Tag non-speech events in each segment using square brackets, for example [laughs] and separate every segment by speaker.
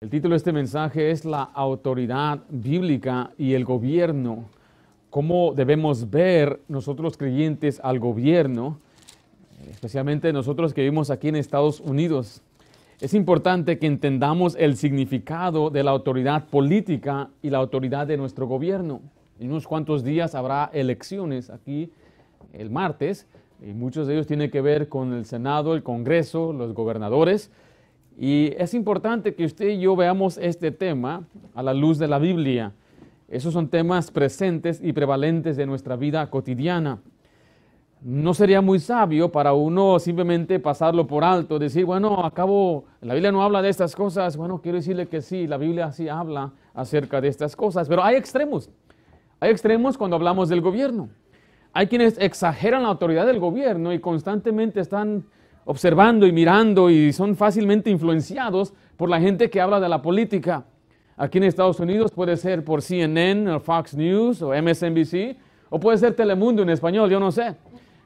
Speaker 1: El título de este mensaje es La autoridad bíblica y el gobierno. ¿Cómo debemos ver nosotros creyentes al gobierno, especialmente nosotros que vivimos aquí en Estados Unidos? Es importante que entendamos el significado de la autoridad política y la autoridad de nuestro gobierno. En unos cuantos días habrá elecciones aquí el martes y muchos de ellos tienen que ver con el Senado, el Congreso, los gobernadores. Y es importante que usted y yo veamos este tema a la luz de la Biblia. Esos son temas presentes y prevalentes de nuestra vida cotidiana. No sería muy sabio para uno simplemente pasarlo por alto, decir, bueno, acabo, la Biblia no habla de estas cosas. Bueno, quiero decirle que sí, la Biblia sí habla acerca de estas cosas, pero hay extremos. Hay extremos cuando hablamos del gobierno. Hay quienes exageran la autoridad del gobierno y constantemente están observando y mirando y son fácilmente influenciados por la gente que habla de la política. Aquí en Estados Unidos puede ser por CNN o Fox News o MSNBC o puede ser Telemundo en español, yo no sé.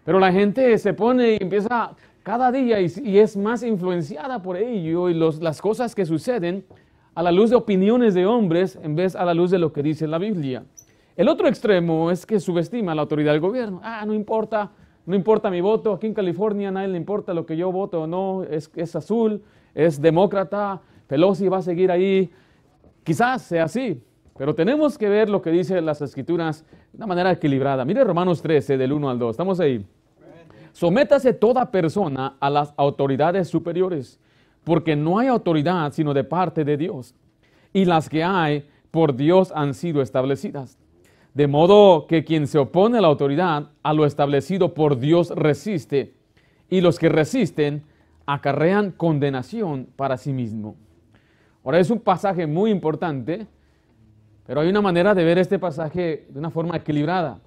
Speaker 1: Pero la gente se pone y empieza cada día y, es más influenciada por ello y las cosas que suceden a la luz de opiniones de hombres en vez a la luz de lo que dice la Biblia. El otro extremo es que subestima la autoridad del gobierno. Ah, no importa, no importa mi voto, aquí en California a nadie le importa lo que yo voto o no, es, es azul, es demócrata, Pelosi va a seguir ahí. Quizás sea así, pero tenemos que ver lo que dicen las escrituras de una manera equilibrada. Mire Romanos 13, del 1 al 2, estamos ahí. Sométase toda persona a las autoridades superiores, porque no hay autoridad sino de parte de Dios, y las que hay por Dios han sido establecidas. De modo que quien se opone a la autoridad, a lo establecido por Dios resiste, y los que resisten acarrean condenación para sí mismo. Ahora es un pasaje muy importante, pero hay una manera de ver este pasaje de una forma equilibrada,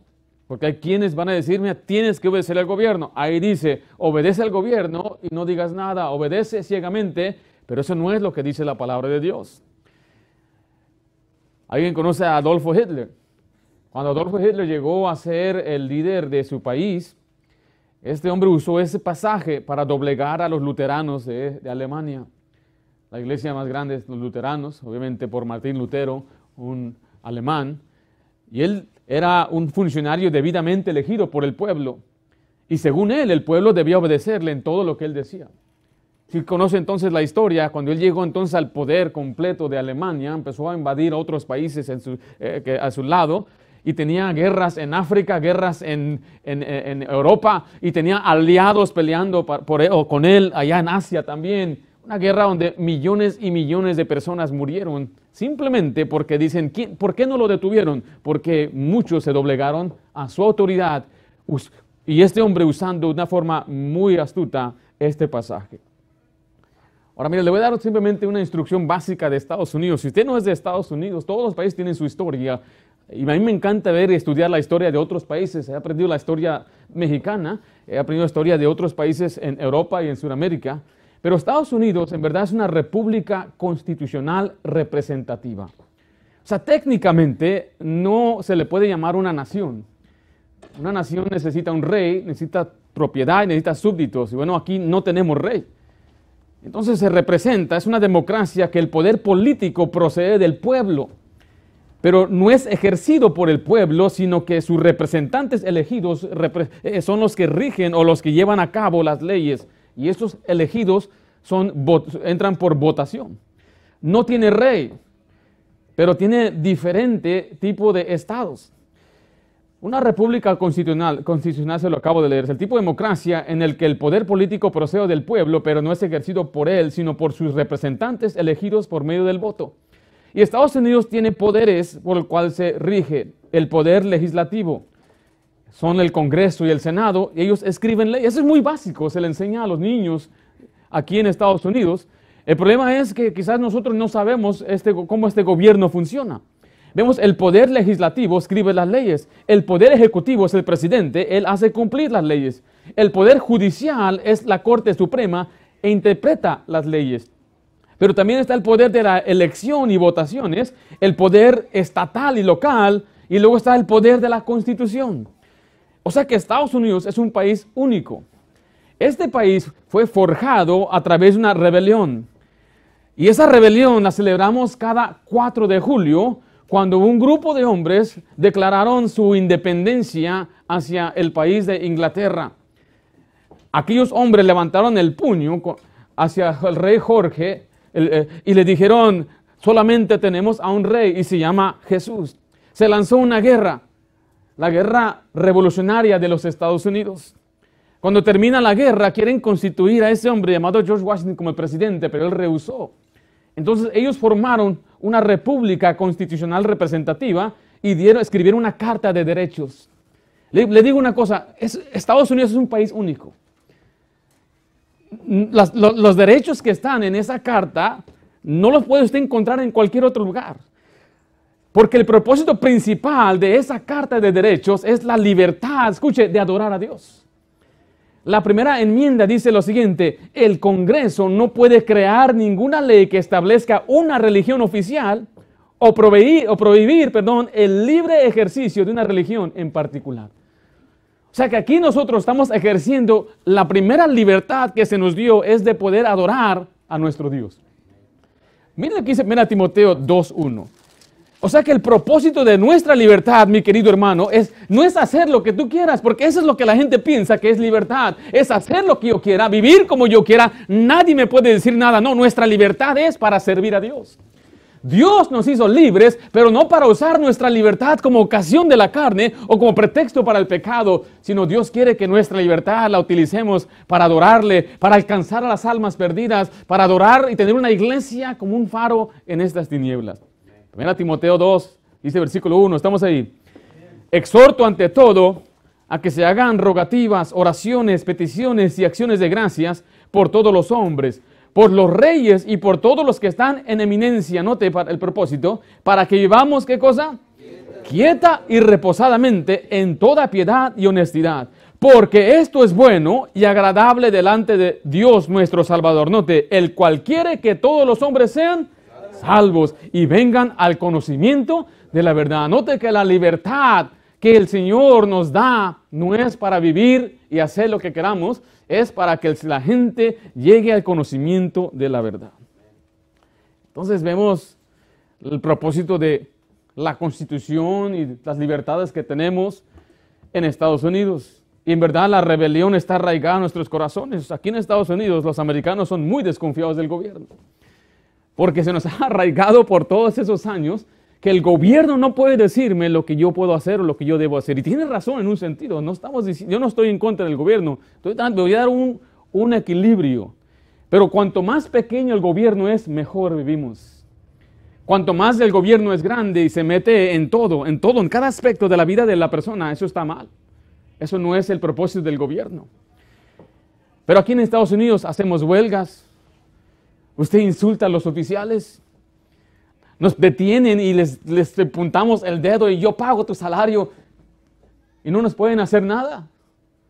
Speaker 1: porque hay quienes van a decirme, tienes que obedecer al gobierno. Ahí dice, obedece al gobierno y no digas nada, obedece ciegamente, pero eso no es lo que dice la palabra de Dios. ¿Alguien conoce a Adolfo Hitler? Cuando Adolfo Hitler llegó a ser el líder de su país, este hombre usó ese pasaje para doblegar a los luteranos de, Alemania. La iglesia más grande es los luteranos, obviamente por Martín Lutero, un alemán. Y él era un funcionario debidamente elegido por el pueblo. Y según él, el pueblo debía obedecerle en todo lo que él decía. Si conoce entonces la historia, cuando él llegó entonces al poder completo de Alemania, empezó a invadir otros países eh, a su lado, y tenía guerras en África, guerras en, Europa y tenía aliados peleando por él, o con él allá en Asia también. Una guerra donde millones y millones de personas murieron simplemente porque dicen, ¿por qué no lo detuvieron? Porque muchos se doblegaron a su autoridad y este hombre usando de una forma muy astuta este pasaje. Ahora, mire, le voy a dar simplemente una instrucción básica de Estados Unidos. Si usted no es de Estados Unidos, todos los países tienen su historia y a mí me encanta ver y estudiar la historia de otros países. He aprendido la historia mexicana, he aprendido la historia de otros países en Europa y en Sudamérica. Pero Estados Unidos en verdad es una república constitucional representativa. O sea, técnicamente no se le puede llamar una nación. Una nación necesita un rey, necesita propiedad, necesita súbditos. Y bueno, aquí no tenemos rey. Entonces se representa, es una democracia que el poder político procede del pueblo pero no es ejercido por el pueblo, sino que sus representantes elegidos eh, son los que rigen o los que llevan a cabo las leyes. Y estos elegidos son, entran por votación. No tiene rey, pero tiene diferente tipo de estados. Una república constitucional, constitucional, se lo acabo de leer, es el tipo de democracia en el que el poder político procede del pueblo, pero no es ejercido por él, sino por sus representantes elegidos por medio del voto. Y Estados Unidos tiene poderes por el cual se rige el poder legislativo. Son el Congreso y el Senado, y ellos escriben leyes. Eso es muy básico, se le enseña a los niños aquí en Estados Unidos. El problema es que quizás nosotros no sabemos este, cómo este gobierno funciona. Vemos el poder legislativo escribe las leyes, el poder ejecutivo es el presidente, él hace cumplir las leyes. El poder judicial es la Corte Suprema e interpreta las leyes. Pero también está el poder de la elección y votaciones, el poder estatal y local, y luego está el poder de la constitución. O sea que Estados Unidos es un país único. Este país fue forjado a través de una rebelión. Y esa rebelión la celebramos cada 4 de julio, cuando un grupo de hombres declararon su independencia hacia el país de Inglaterra. Aquellos hombres levantaron el puño hacia el rey Jorge y le dijeron, solamente tenemos a un rey y se llama Jesús. Se lanzó una guerra, la guerra revolucionaria de los Estados Unidos. Cuando termina la guerra, quieren constituir a ese hombre llamado George Washington como el presidente, pero él rehusó. Entonces ellos formaron una república constitucional representativa y dieron, escribieron una carta de derechos. Le, digo una cosa, Estados Unidos es un país único. Los derechos que están en esa carta no los puede usted encontrar en cualquier otro lugar. Porque el propósito principal de esa carta de derechos es la libertad, escuche, de adorar a Dios. La primera enmienda dice lo siguiente, el Congreso no puede crear ninguna ley que establezca una religión oficial o, prohibir, o prohibir perdón, el libre ejercicio de una religión en particular. O sea que aquí nosotros estamos ejerciendo la primera libertad que se nos dio es de poder adorar a nuestro Dios. Miren aquí dice, mira Timoteo 2.1. O sea que el propósito de nuestra libertad, mi querido hermano, es no es hacer lo que tú quieras, porque eso es lo que la gente piensa que es libertad. Es hacer lo que yo quiera, vivir como yo quiera. Nadie me puede decir nada. No, nuestra libertad es para servir a Dios. Dios nos hizo libres, pero no para usar nuestra libertad como ocasión de la carne o como pretexto para el pecado, sino Dios quiere que nuestra libertad la utilicemos para adorarle, para alcanzar a las almas perdidas, para adorar y tener una iglesia como un faro en estas tinieblas. Ven a Timoteo 2, dice versículo 1, estamos ahí. Exhorto ante todo a que se hagan rogativas, oraciones, peticiones y acciones de gracias por todos los hombres, por los reyes y por todos los que están en eminencia, note el propósito, para que vivamos, ¿qué cosa? Quieta y reposadamente en toda piedad y honestidad, porque esto es bueno y agradable delante de Dios nuestro Salvador. Note, el cual quiere que todos los hombres sean salvos y vengan al conocimiento de la verdad. Note que la libertad que el Señor nos da no es para vivir y hacer lo que queramos, es para que la gente llegue al conocimiento de la verdad. Entonces vemos el propósito de la constitución y las libertades que tenemos en Estados Unidos. Y en verdad la rebelión está arraigada en nuestros corazones. Aquí en Estados Unidos los americanos son muy desconfiados del gobierno porque se nos ha arraigado por todos esos años que el gobierno no puede decirme lo que yo puedo hacer o lo que yo debo hacer. Y tiene razón en un sentido, no estamos yo no estoy en contra del gobierno, estoy voy a dar un, un equilibrio. Pero cuanto más pequeño el gobierno es, mejor vivimos. Cuanto más el gobierno es grande y se mete en todo, en todo, en cada aspecto de la vida de la persona, eso está mal. Eso no es el propósito del gobierno. Pero aquí en Estados Unidos hacemos huelgas, Usted insulta a los oficiales. Nos detienen y les, les apuntamos el dedo y yo pago tu salario y no nos pueden hacer nada.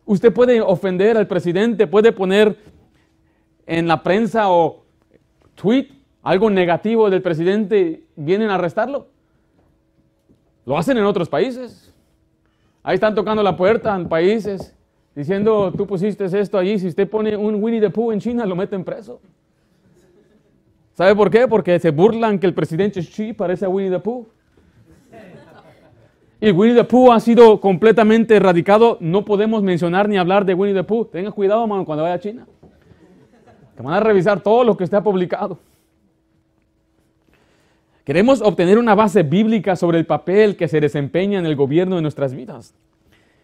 Speaker 1: Usted puede ofender al presidente, puede poner en la prensa o tweet algo negativo del presidente, vienen a arrestarlo. Lo hacen en otros países. Ahí están tocando la puerta en países diciendo, tú pusiste esto allí, si usted pone un Winnie the Pooh en China, lo meten preso. ¿Sabe por qué? Porque se burlan que el presidente Xi parece a Winnie the Pooh. Y Winnie the Pooh ha sido completamente erradicado. No podemos mencionar ni hablar de Winnie the Pooh. Tenga cuidado, hermano, cuando vaya a China. Que van a revisar todo lo que está publicado. Queremos obtener una base bíblica sobre el papel que se desempeña en el gobierno de nuestras vidas.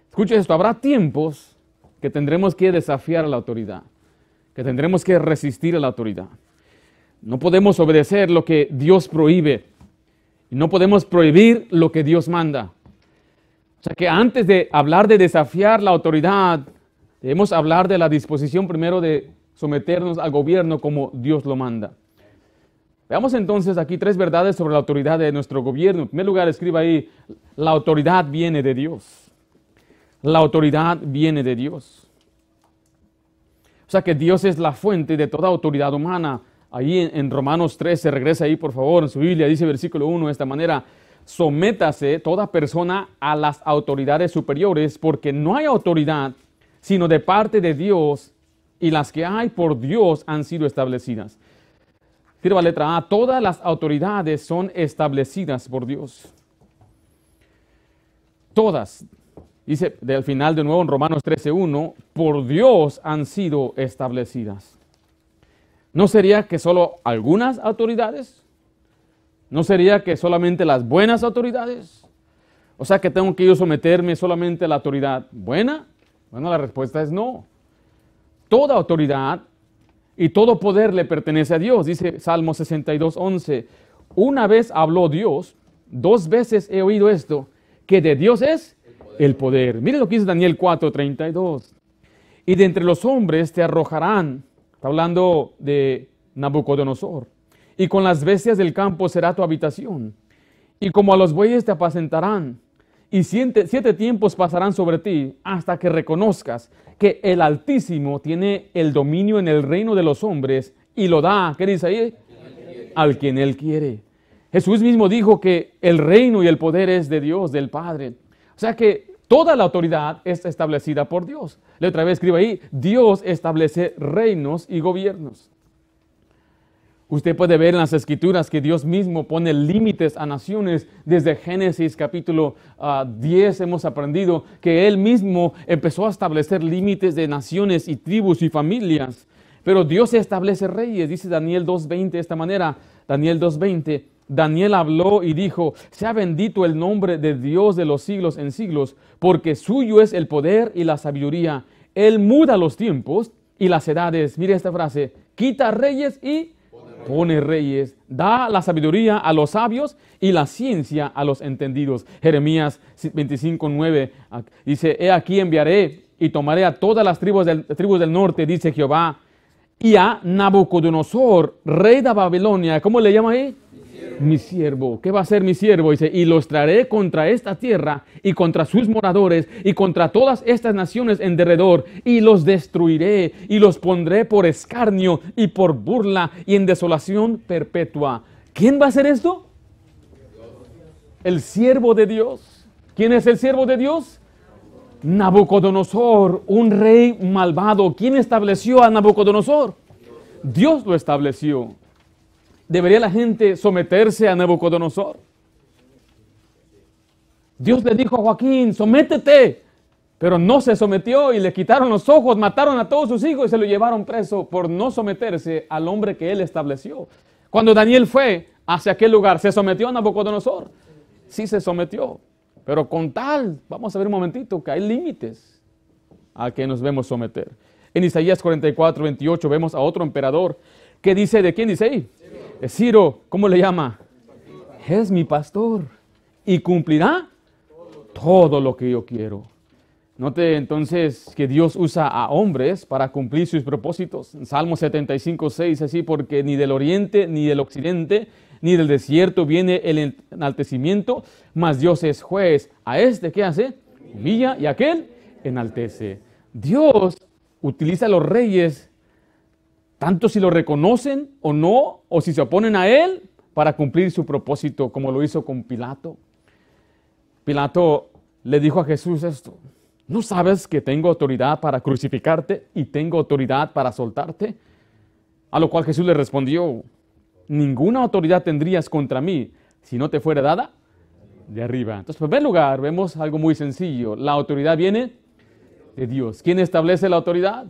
Speaker 1: Escuche esto, habrá tiempos que tendremos que desafiar a la autoridad, que tendremos que resistir a la autoridad. No podemos obedecer lo que Dios prohíbe. Y no podemos prohibir lo que Dios manda. O sea que antes de hablar de desafiar la autoridad, debemos hablar de la disposición primero de someternos al gobierno como Dios lo manda. Veamos entonces aquí tres verdades sobre la autoridad de nuestro gobierno. En primer lugar, escriba ahí, la autoridad viene de Dios. La autoridad viene de Dios. O sea que Dios es la fuente de toda autoridad humana. Ahí en, Romanos 13, regresa ahí por favor, en su Biblia dice versículo 1 de esta manera, sométase toda persona a las autoridades superiores, porque no hay autoridad sino de parte de Dios, y las que hay por Dios han sido establecidas. Escriba letra A, todas las autoridades son establecidas por Dios. Todas. Dice del final de nuevo en Romanos 13.1, por Dios han sido establecidas. ¿No sería que solo algunas autoridades? ¿No sería que solamente las buenas autoridades? O sea que tengo que yo someterme solamente a la autoridad buena. Bueno, la respuesta es no. Toda autoridad y todo poder le pertenece a Dios, dice Salmo 62, 11. Una vez habló Dios, dos veces he oído esto, que de Dios es el poder. Mire lo que dice Daniel 4, 32. Y de entre los hombres te arrojarán, está hablando de Nabucodonosor, y con las bestias del campo será tu habitación, y como a los bueyes te apacentarán, y siete, tiempos pasarán sobre ti hasta que reconozcas que el Altísimo tiene el dominio en el reino de los hombres y lo da, ¿qué dice ahí? Al quien Él quiere. Jesús mismo dijo que el reino y el poder es de Dios, del Padre. O sea que toda la autoridad es establecida por Dios. Le otra vez escribo ahí, Dios establece reinos y gobiernos. Usted puede ver en las escrituras que Dios mismo pone límites a naciones. Desde Génesis capítulo 10 ah, hemos aprendido que Él mismo empezó a establecer límites de naciones y tribus y familias. Pero Dios establece reyes, dice Daniel 2.20 de esta manera. Daniel 2.20, Daniel habló y dijo, sea bendito el nombre de Dios de los siglos en siglos, porque suyo es el poder y la sabiduría. Él muda los tiempos y las edades. Mire esta frase, quita reyes y pone reyes, da la sabiduría a los sabios y la ciencia a los entendidos. Jeremías 25, 9 dice, he aquí enviaré y tomaré a todas las tribus del, tribus del norte, dice Jehová, y a Nabucodonosor, rey de Babilonia, ¿cómo le llama ahí? Mi siervo. ¿Qué va a hacer mi siervo? Dice, y los traeré contra esta tierra y contra sus moradores y contra todas estas naciones en derredor y los destruiré y los pondré por escarnio y por burla y en desolación perpetua. ¿Quién va a hacer esto? El siervo de Dios. ¿Quién es el siervo de Dios? Nabucodonosor, un rey malvado. ¿Quién estableció a Nabucodonosor? Dios lo estableció. ¿Debería la gente someterse a Nabucodonosor? Dios le dijo a Joaquín, sométete, pero no se sometió y le quitaron los ojos, mataron a todos sus hijos y se lo llevaron preso por no someterse al hombre que él estableció. Cuando Daniel fue hacia aquel lugar, ¿se sometió a Nabucodonosor? Sí se sometió, pero con tal, vamos a ver un momentito, que hay límites a que nos vemos someter. En Isaías 44, 28 vemos a otro emperador que dice, ¿de quién dice? Ciro, ¿cómo le llama? Es mi pastor y cumplirá todo lo que yo quiero. Note entonces que Dios usa a hombres para cumplir sus propósitos. Salmo 75, 6, así, porque ni del oriente, ni del occidente, ni del desierto viene el enaltecimiento, mas Dios es juez. A este, ¿qué hace? Humilla y aquel enaltece. Dios utiliza a los reyes tanto si lo reconocen o no, o si se oponen a él para cumplir su propósito, como lo hizo con Pilato. Pilato le dijo a Jesús esto, ¿no sabes que tengo autoridad para crucificarte y tengo autoridad para soltarte? A lo cual Jesús le respondió, ninguna autoridad tendrías contra mí si no te fuera dada de arriba. Entonces, en primer lugar, vemos algo muy sencillo. La autoridad viene de Dios. ¿Quién establece la autoridad?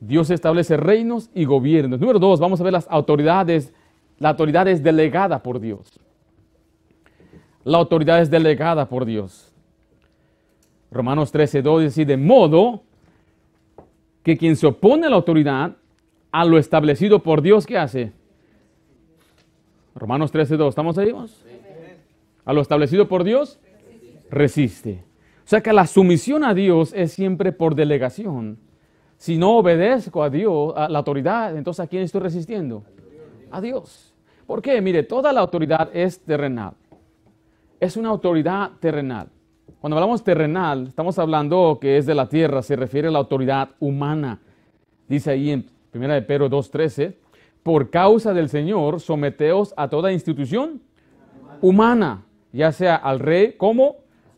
Speaker 1: Dios establece reinos y gobiernos. Número dos, vamos a ver las autoridades. La autoridad es delegada por Dios. La autoridad es delegada por Dios. Romanos 13, 2 dice, de modo que quien se opone a la autoridad, a lo establecido por Dios, ¿qué hace? Romanos 13, 2, ¿estamos ahí? A lo establecido por Dios, resiste. O sea que la sumisión a Dios es siempre por delegación. Si no obedezco a Dios, a la autoridad, entonces ¿a quién estoy resistiendo? A Dios. ¿Por qué? Mire, toda la autoridad es terrenal. Es una autoridad terrenal. Cuando hablamos terrenal, estamos hablando que es de la tierra, se refiere a la autoridad humana. Dice ahí en 1 de Pedro 2.13, por causa del Señor, someteos a toda institución humana, ya sea al rey como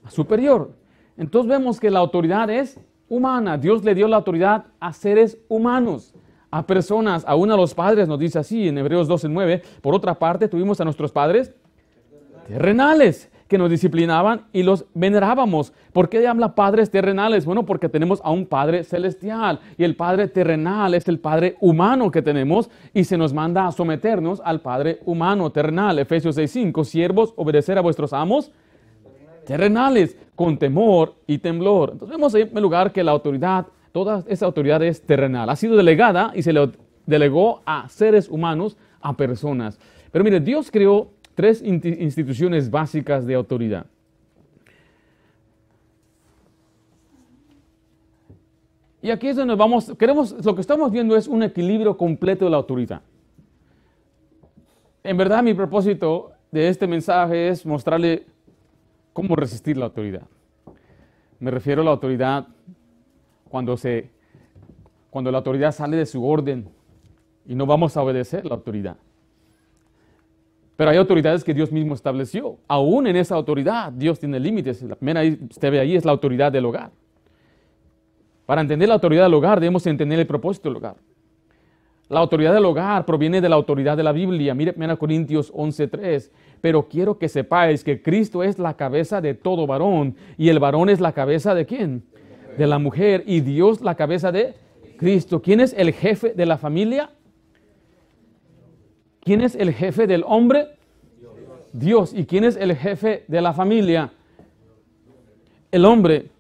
Speaker 1: superior. Entonces vemos que la autoridad es humana. Dios le dio la autoridad a seres humanos, a personas, aún a los padres, nos dice así en Hebreos 12, 9. Por otra parte, tuvimos a nuestros padres terrenales que nos disciplinaban y los venerábamos. ¿Por qué habla padres terrenales? Bueno, porque tenemos a un Padre celestial y el Padre terrenal es el Padre humano que tenemos y se nos manda a someternos al Padre humano terrenal. Efesios 6:5, siervos, obedecer a vuestros amos terrenales con temor y temblor. Entonces vemos en primer lugar que la autoridad, toda esa autoridad es terrenal. Ha sido delegada y se le delegó a seres humanos, a personas. Pero mire, Dios creó tres instituciones básicas de autoridad. Y aquí es donde vamos, queremos, lo que estamos viendo es un equilibrio completo de la autoridad. En verdad mi propósito de este mensaje es mostrarle cómo resistir la autoridad. Me refiero a la autoridad cuando se cuando la autoridad sale de su orden y no vamos a obedecer la autoridad. Pero hay autoridades que Dios mismo estableció. Aún en esa autoridad, Dios tiene límites. La primera, usted ve ahí, es la autoridad del hogar. Para entender la autoridad del hogar, debemos entender el propósito del hogar. La autoridad del hogar proviene de la autoridad de la Biblia. Mire 1 Corintios 11:3. Pero quiero que sepáis que Cristo es la cabeza de todo varón. ¿Y el varón es la cabeza de quién? De la mujer. ¿Y Dios la cabeza de Cristo? ¿Quién es el jefe de la familia? ¿Quién es el jefe del hombre? Dios. ¿Y quién es el jefe de la familia? El hombre.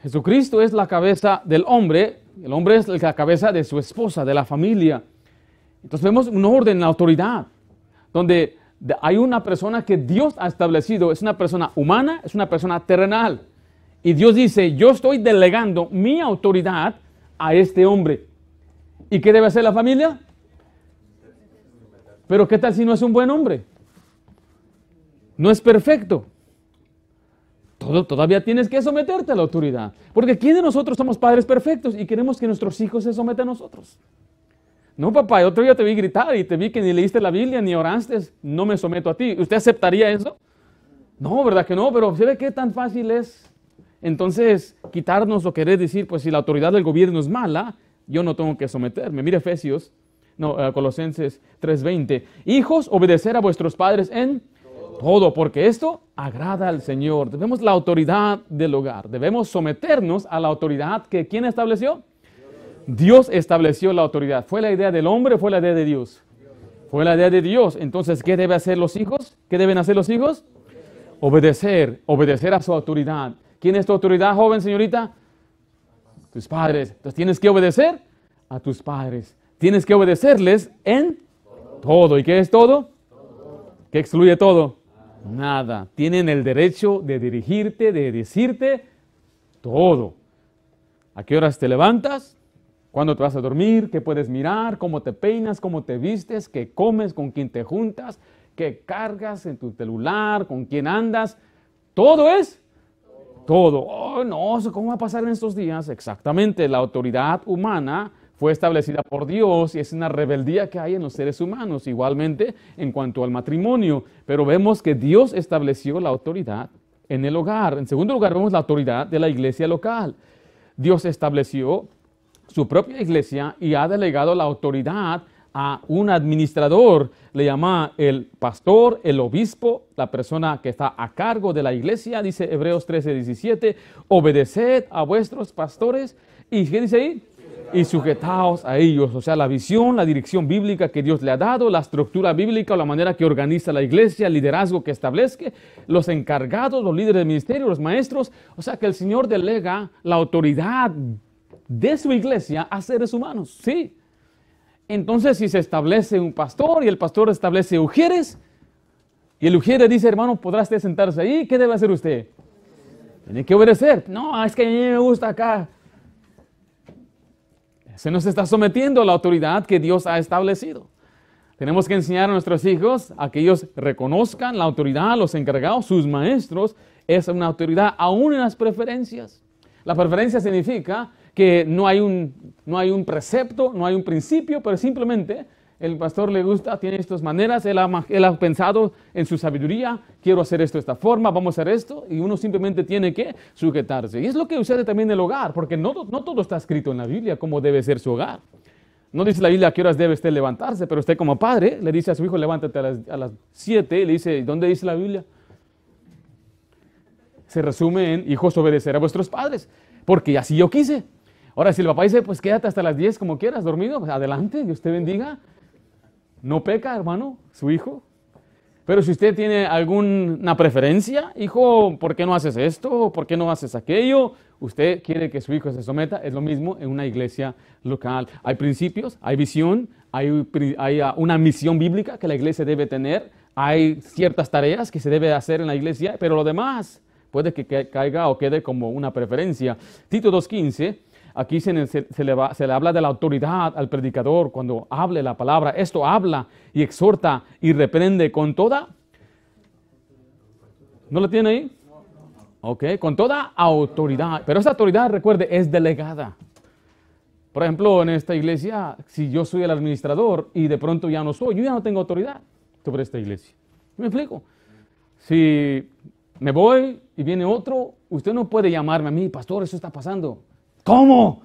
Speaker 1: Jesucristo es la cabeza del hombre. El hombre es la cabeza de su esposa, de la familia. Entonces vemos un orden, una autoridad, donde hay una persona que Dios ha establecido. Es una persona humana, es una persona terrenal. Y Dios dice, yo estoy delegando mi autoridad a este hombre. ¿Y qué debe hacer la familia? Pero ¿qué tal si no es un buen hombre? No es perfecto. Todavía tienes que someterte a la autoridad. Porque ¿quién de nosotros somos padres perfectos y queremos que nuestros hijos se sometan a nosotros? No, papá, otro día te vi gritar y te vi que ni leíste la Biblia ni oraste, no me someto a ti. ¿Usted aceptaría eso? No, ¿verdad que no? Pero ¿se ve qué tan fácil es? Entonces, quitarnos o querer decir, pues si la autoridad del gobierno es mala, yo no tengo que someterme. Mire Efesios no, uh, Colosenses 3:20. Hijos, obedecer a vuestros padres en todo. porque esto agrada al Señor. Debemos la autoridad del hogar. Debemos someternos a la autoridad que ¿quién estableció? Dios estableció la autoridad. ¿Fue la idea del hombre o fue la idea de Dios? Fue la idea de Dios. Entonces, ¿qué deben hacer los hijos? ¿Qué deben hacer los hijos? Obedecer, obedecer a su autoridad. ¿Quién es tu autoridad, joven señorita? Tus padres. Entonces tienes que obedecer a tus padres. Tienes que obedecerles en todo. ¿Y qué es todo? ¿Qué excluye todo? Nada. Tienen el derecho de dirigirte, de decirte todo. ¿A qué horas te levantas? ¿Cuándo te vas a dormir? ¿Qué puedes mirar? ¿Cómo te peinas? ¿Cómo te vistes? ¿Qué comes? ¿Con quién te juntas? ¿Qué cargas en tu celular? ¿Con quién andas? Todo es todo. Oh, no, ¿cómo va a pasar en estos días? Exactamente, la autoridad humana fue establecida por Dios y es una rebeldía que hay en los seres humanos, igualmente en cuanto al matrimonio. Pero vemos que Dios estableció la autoridad en el hogar. En segundo lugar, vemos la autoridad de la iglesia local. Dios estableció su propia iglesia y ha delegado la autoridad a un administrador, le llama el pastor, el obispo, la persona que está a cargo de la iglesia, dice Hebreos 13, 17, obedeced a vuestros pastores. ¿Y qué dice ahí? y sujetaos a ellos. O sea, la visión, la dirección bíblica que Dios le ha dado, la estructura bíblica o la manera que organiza la iglesia, el liderazgo que establezca, los encargados, los líderes del ministerio, los maestros. O sea, que el Señor delega la autoridad de su iglesia a seres humanos. Sí. Entonces, si se establece un pastor y el pastor establece ujieres, y el ujiere dice, hermano, ¿podrá usted sentarse ahí? ¿Qué debe hacer usted? Tiene que obedecer. No, es que a mí me gusta acá se nos está sometiendo a la autoridad que Dios ha establecido. Tenemos que enseñar a nuestros hijos a que ellos reconozcan la autoridad, los encargados, sus maestros, es una autoridad aún en las preferencias. La preferencia significa que no hay un, no hay un precepto, no hay un principio, pero simplemente el pastor le gusta, tiene estas maneras, él ha, pensado en su sabiduría, quiero hacer esto de esta forma, vamos a hacer esto, y uno simplemente tiene que sujetarse. Y es lo que sucede también en el hogar, porque no, no todo está escrito en la Biblia cómo debe ser su hogar. No dice la Biblia a qué horas debe usted levantarse, pero usted como padre le dice a su hijo, levántate a las, 7, y le dice, ¿dónde dice la Biblia? Se resume en, hijos, obedecer a vuestros padres, porque así yo quise. Ahora, si el papá dice, pues quédate hasta las 10 como quieras, dormido, pues adelante, Dios te bendiga. No peca, hermano, su hijo. Pero si usted tiene alguna preferencia, hijo, ¿por qué no haces esto? ¿Por qué no haces aquello? Usted quiere que su hijo se someta, es lo mismo en una iglesia local. Hay principios, hay visión, hay, hay ah, una misión bíblica que la iglesia debe tener, hay ciertas tareas que se debe hacer en la iglesia, pero lo demás puede que caiga o quede como una preferencia. Tito 2.15, aquí se, le habla de la autoridad al predicador cuando hable la palabra. Esto habla y exhorta y reprende con toda... ¿No lo tiene ahí? ¿ok? Con toda autoridad. Pero esa autoridad, recuerde, es delegada. Por ejemplo, en esta iglesia, si yo soy el administrador y de pronto ya no soy, yo ya no tengo autoridad sobre esta iglesia. ¿Me explico? Si me voy y viene otro, usted no puede llamarme a mí, pastor, eso está pasando. ¿Cómo?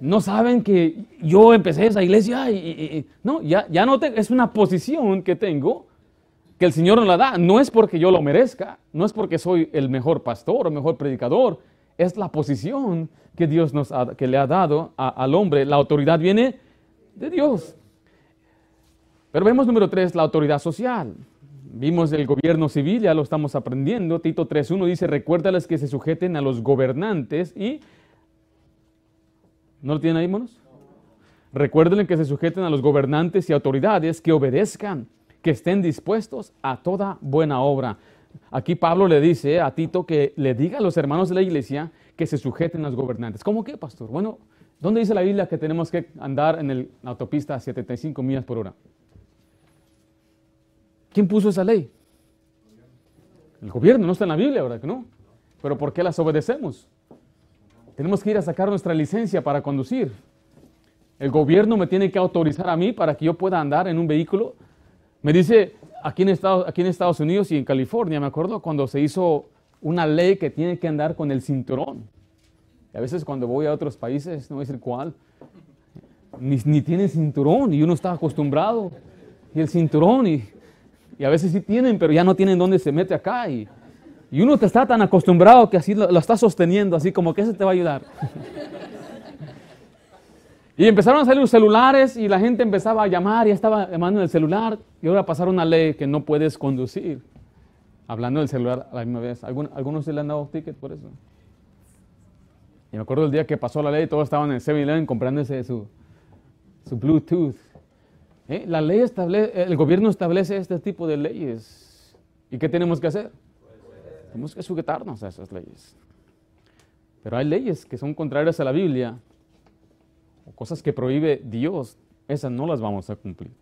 Speaker 1: No saben que yo empecé esa iglesia y, no, ya, ya no tengo, es una posición que tengo que el Señor nos la da. No es porque yo lo merezca, no es porque soy el mejor pastor o mejor predicador, es la posición que Dios nos que le ha dado al hombre. La autoridad viene de Dios. Pero vemos número tres, la autoridad social. Vimos el gobierno civil, ya lo estamos aprendiendo. Tito 3.1 dice, recuérdales que se sujeten a los gobernantes y... ¿No lo tienen ahí, monos? Recuerden que se sujeten a los gobernantes y autoridades, que obedezcan que estén dispuestos a toda buena obra. Aquí Pablo le dice a Tito que le diga a los hermanos de la iglesia que se sujeten a los gobernantes. ¿Cómo qué, pastor? Bueno, ¿dónde dice la Biblia que tenemos que andar en la autopista a 75 millas por hora? ¿Quién puso esa ley? El gobierno, no está en la Biblia, ¿verdad que no? Pero ¿por qué las obedecemos? Tenemos que ir a sacar nuestra licencia para conducir. El gobierno me tiene que autorizar a mí para que yo pueda andar en un vehículo me dice, aquí en, Estados, aquí en Estados Unidos y en California, me acuerdo cuando se hizo una ley que tiene que andar con el cinturón. Y a veces cuando voy a otros países, no voy a decir cuál, ni, ni tienen cinturón y uno está acostumbrado. Y el cinturón, y, y, a veces sí tienen, pero ya no tienen dónde se mete acá. Y, y uno está tan acostumbrado que así lo, lo está sosteniendo, así como que eso te va a ayudar. [laughs] Y empezaron a salir los celulares y la gente empezaba a llamar, y estaba llamando en el celular y ahora pasaron una ley que no puedes conducir. Hablando del celular a la misma vez. ¿Algunos se le han dado ticket por eso? Y me acuerdo el día que pasó la ley, todos estaban en el 7-Eleven comprándose su, su Bluetooth. ¿Eh? La ley establece, el gobierno establece este tipo de leyes. ¿Y qué tenemos que hacer? Tenemos que sujetarnos a esas leyes. Pero hay leyes que son contrarias a la Biblia o cosas que prohíbe Dios, esas no las vamos a cumplir.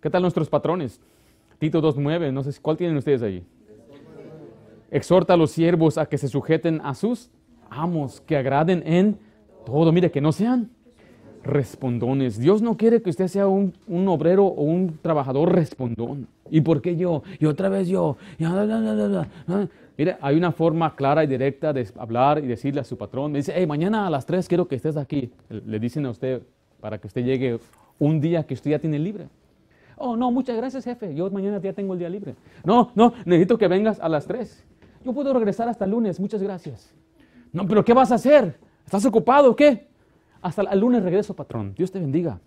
Speaker 1: ¿Qué tal nuestros patrones? Tito 2.9, no sé cuál tienen ustedes ahí. Exhorta a los siervos a que se sujeten a sus amos, que agraden en todo. Mire, que no sean respondones. Dios no quiere que usted sea un, obrero o un trabajador respondón. ¿Y por qué yo? Y otra vez yo. Mire, hay una forma clara y directa de hablar y decirle a su patrón. Me dice, hey, mañana a las 3 quiero que estés aquí. Le dicen a usted para que usted llegue un día que usted ya tiene libre. Oh, no, muchas gracias, jefe. Yo mañana ya tengo el día libre. No, no, necesito que vengas a las 3. Yo puedo regresar hasta el lunes, muchas gracias. No, pero ¿qué vas a hacer? ¿Estás ocupado o qué? Hasta el lunes regreso, patrón. Dios te bendiga.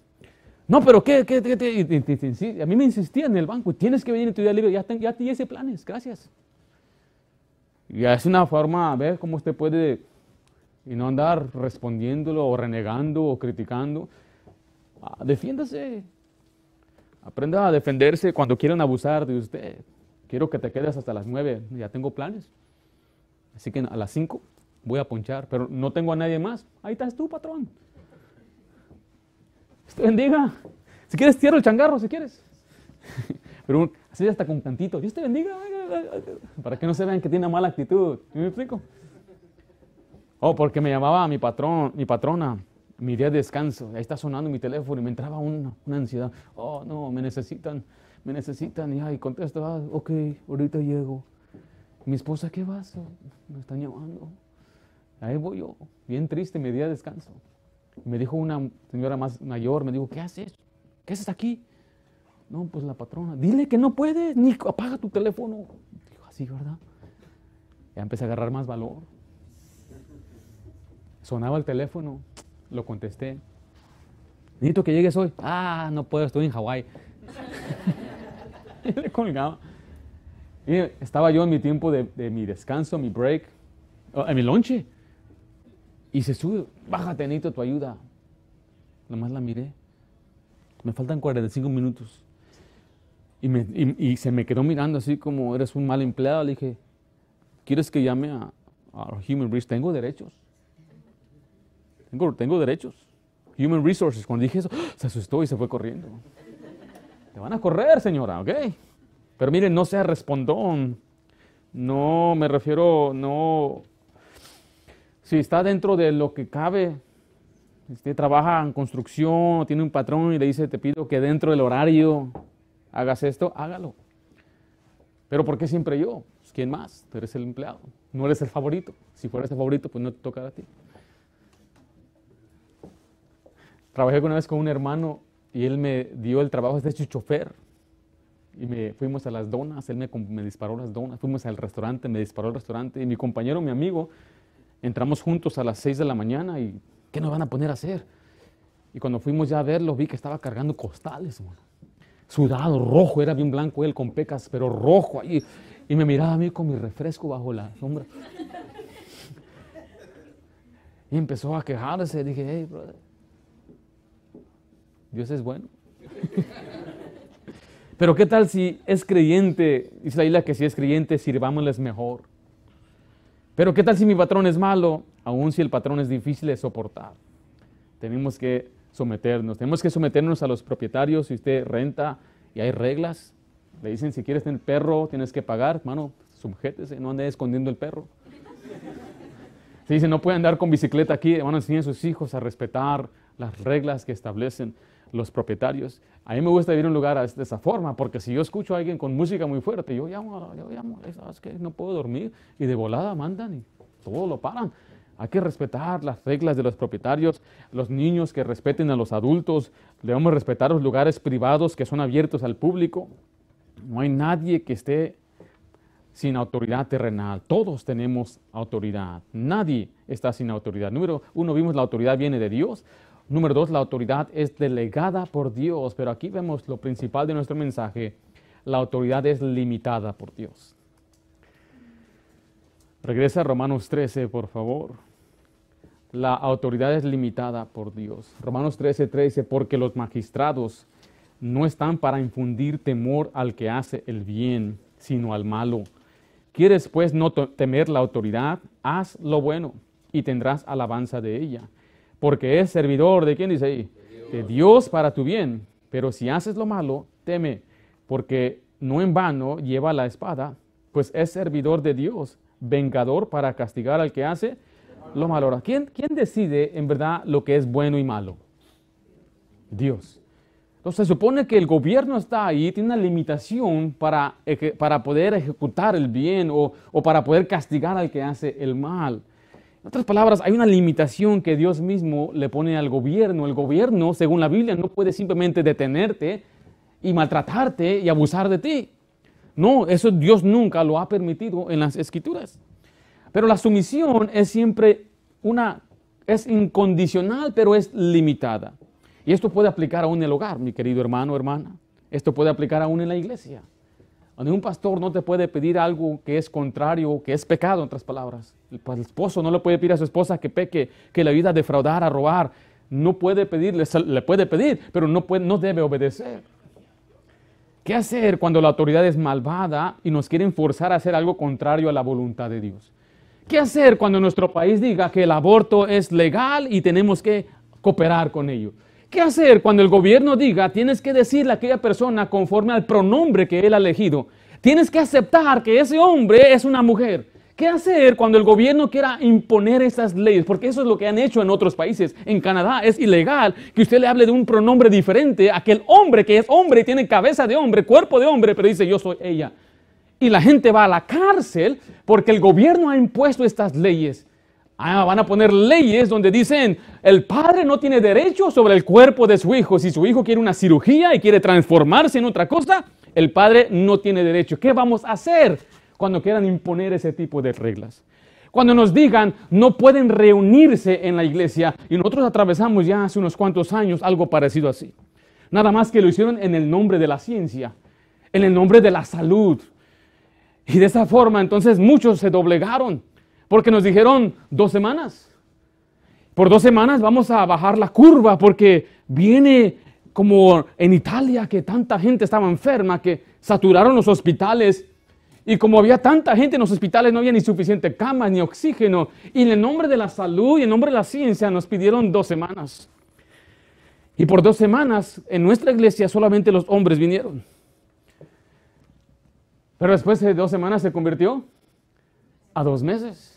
Speaker 1: No, pero ¿qué? qué, qué, a mí me insistía en el banco. Tienes que venir en tu día libre. Ya, te, planes. Gracias. Y es una forma, ver cómo usted puede, y no andar respondiéndolo o renegando o criticando. Ah, defiéndase. Aprenda a defenderse cuando quieran abusar de usted. Quiero que te quedes hasta las nueve. Ya tengo planes. Así que a las cinco voy a ponchar, pero no tengo a nadie más. Ahí estás tú, patrón. Usted bendiga. Si quieres, cierro el changarro, si quieres. [laughs] Pero así hasta con cantito. Dios te bendiga. Para que no se vean que tiene mala actitud. ¿Me explico? Oh, porque me llamaba mi patrón, mi patrona, mi día de descanso. Ahí está sonando mi teléfono y me entraba una, ansiedad. Oh, no, me necesitan, me necesitan. Y ahí contesto, ah, ok, ahorita llego. Mi esposa, ¿qué vas? Me están llamando. Ahí voy yo, bien triste, mi día de descanso. Me dijo una señora más mayor, me dijo, ¿qué haces? ¿Qué haces aquí? No, pues la patrona, dile que no puedes, ni apaga tu teléfono. Dijo, así, ¿verdad? Ya empecé a agarrar más valor. Sonaba el teléfono, lo contesté. Necesito que llegues hoy. Ah, no puedo, estoy en Hawái. [laughs] le colgaba. Y estaba yo en mi tiempo de, mi descanso, mi break, en mi lonche. Y se sube, bájate, necesito tu ayuda. Nomás la miré. Me faltan 45 minutos. Y, se me quedó mirando así como eres un mal empleado. Le dije, ¿quieres que llame a, Human Resources? Tengo derechos. Tengo, tengo derechos. Human Resources. Cuando dije eso, [gasps] se asustó y se fue corriendo. Te van a correr, señora, ¿ok? Pero miren, no sea respondón. No, me refiero, no. Si está dentro de lo que cabe, usted trabaja en construcción, tiene un patrón y le dice, te pido que dentro del horario hagas esto, hágalo. Pero ¿por qué siempre yo? Pues, ¿Quién más? Tú eres el empleado, no eres el favorito. Si fueras el favorito, pues no te toca a ti. Trabajé una vez con un hermano y él me dio el trabajo de hecho chofer. Y me fuimos a las donas, él me, disparó las donas, fuimos al restaurante, me disparó el restaurante y mi compañero, mi amigo, entramos juntos a las 6 de la mañana y ¿qué nos van a poner a hacer? Y cuando fuimos ya a verlo vi que estaba cargando costales, sudado, rojo, era bien blanco él con pecas, pero rojo ahí. Y me miraba a mí con mi refresco bajo la sombra. Y empezó a quejarse, dije, hey, brother, Dios es bueno. [laughs] Pero ¿qué tal si es creyente? Isla que si es creyente, sirvámosles mejor. Pero ¿qué tal si mi patrón es malo? Aún si el patrón es difícil de soportar. Tenemos que someternos. Tenemos que someternos a los propietarios. Si usted renta y hay reglas, le dicen si quieres tener perro, tienes que pagar. Hermano, sujétese, no ande escondiendo el perro. Se dice, no puede andar con bicicleta aquí, van a enseñar a sus hijos a respetar las reglas que establecen los propietarios. A mí me gusta vivir en un lugar de esa forma, porque si yo escucho a alguien con música muy fuerte, yo llamo, yo llamo, ¿sabes qué? No puedo dormir, y de volada mandan y todo lo paran. Hay que respetar las reglas de los propietarios, los niños que respeten a los adultos, debemos respetar los lugares privados que son abiertos al público. No hay nadie que esté sin autoridad terrenal. Todos tenemos autoridad. Nadie está sin autoridad. Número uno, vimos la autoridad viene de Dios. Número dos, la autoridad es delegada por Dios, pero aquí vemos lo principal de nuestro mensaje, la autoridad es limitada por Dios. Regresa a Romanos 13, por favor. La autoridad es limitada por Dios. Romanos 13, 13, porque los magistrados no están para infundir temor al que hace el bien, sino al malo. ¿Quieres pues no temer la autoridad? Haz lo bueno y tendrás alabanza de ella porque es servidor de quién dice ahí? De Dios. para tu bien. Pero si haces lo malo, teme, porque no en vano lleva la espada, pues es servidor de Dios, vengador para castigar al que hace lo malo. ¿quién, quién decide en verdad lo que es bueno y malo? Dios. Entonces se supone que el gobierno está ahí, tiene una limitación para, para poder ejecutar el bien o, o para poder castigar al que hace el mal. En otras palabras, hay una limitación que Dios mismo le pone al gobierno. El gobierno, según la Biblia, no puede simplemente detenerte y maltratarte y abusar de ti. No, eso Dios nunca lo ha permitido en las escrituras. Pero la sumisión es siempre una, es incondicional, pero es limitada. Y esto puede aplicar aún en el hogar, mi querido hermano, hermana. Esto puede aplicar aún en la iglesia. Donde un pastor no te puede pedir algo que es contrario, que es pecado, en otras palabras. El, esposo no le puede pedir a su esposa que peque, que le ayude a defraudar, a robar. No puede pedirle, le puede pedir, pero no, puede, no debe obedecer. ¿Qué hacer cuando la autoridad es malvada y nos quieren forzar a hacer algo contrario a la voluntad de Dios? ¿Qué hacer cuando nuestro país diga que el aborto es legal y tenemos que cooperar con ello? ¿Qué hacer cuando el gobierno diga, tienes que decirle a aquella persona conforme al pronombre que él ha elegido? Tienes que aceptar que ese hombre es una mujer. ¿Qué hacer cuando el gobierno quiera imponer esas leyes? Porque eso es lo que han hecho en otros países. En Canadá es ilegal que usted le hable de un pronombre diferente a aquel hombre que es hombre y tiene cabeza de hombre, cuerpo de hombre, pero dice yo soy ella. Y la gente va a la cárcel porque el gobierno ha impuesto estas leyes. Ah, van a poner leyes donde dicen, el padre no tiene derecho sobre el cuerpo de su hijo. Si su hijo quiere una cirugía y quiere transformarse en otra cosa, el padre no tiene derecho. ¿Qué vamos a hacer cuando quieran imponer ese tipo de reglas? Cuando nos digan, no pueden reunirse en la iglesia, y nosotros atravesamos ya hace unos cuantos años algo parecido así. Nada más que lo hicieron en el nombre de la ciencia, en el nombre de la salud. Y de esa forma entonces muchos se doblegaron porque nos dijeron dos semanas. Por dos semanas vamos a bajar la curva porque viene como en Italia que tanta gente estaba enferma que saturaron los hospitales y como había tanta gente en los hospitales no había ni suficiente camas ni oxígeno y en el nombre de la salud y en nombre de la ciencia nos pidieron dos semanas. Y por dos semanas en nuestra iglesia solamente los hombres vinieron. Pero después de dos semanas se convirtió a dos meses.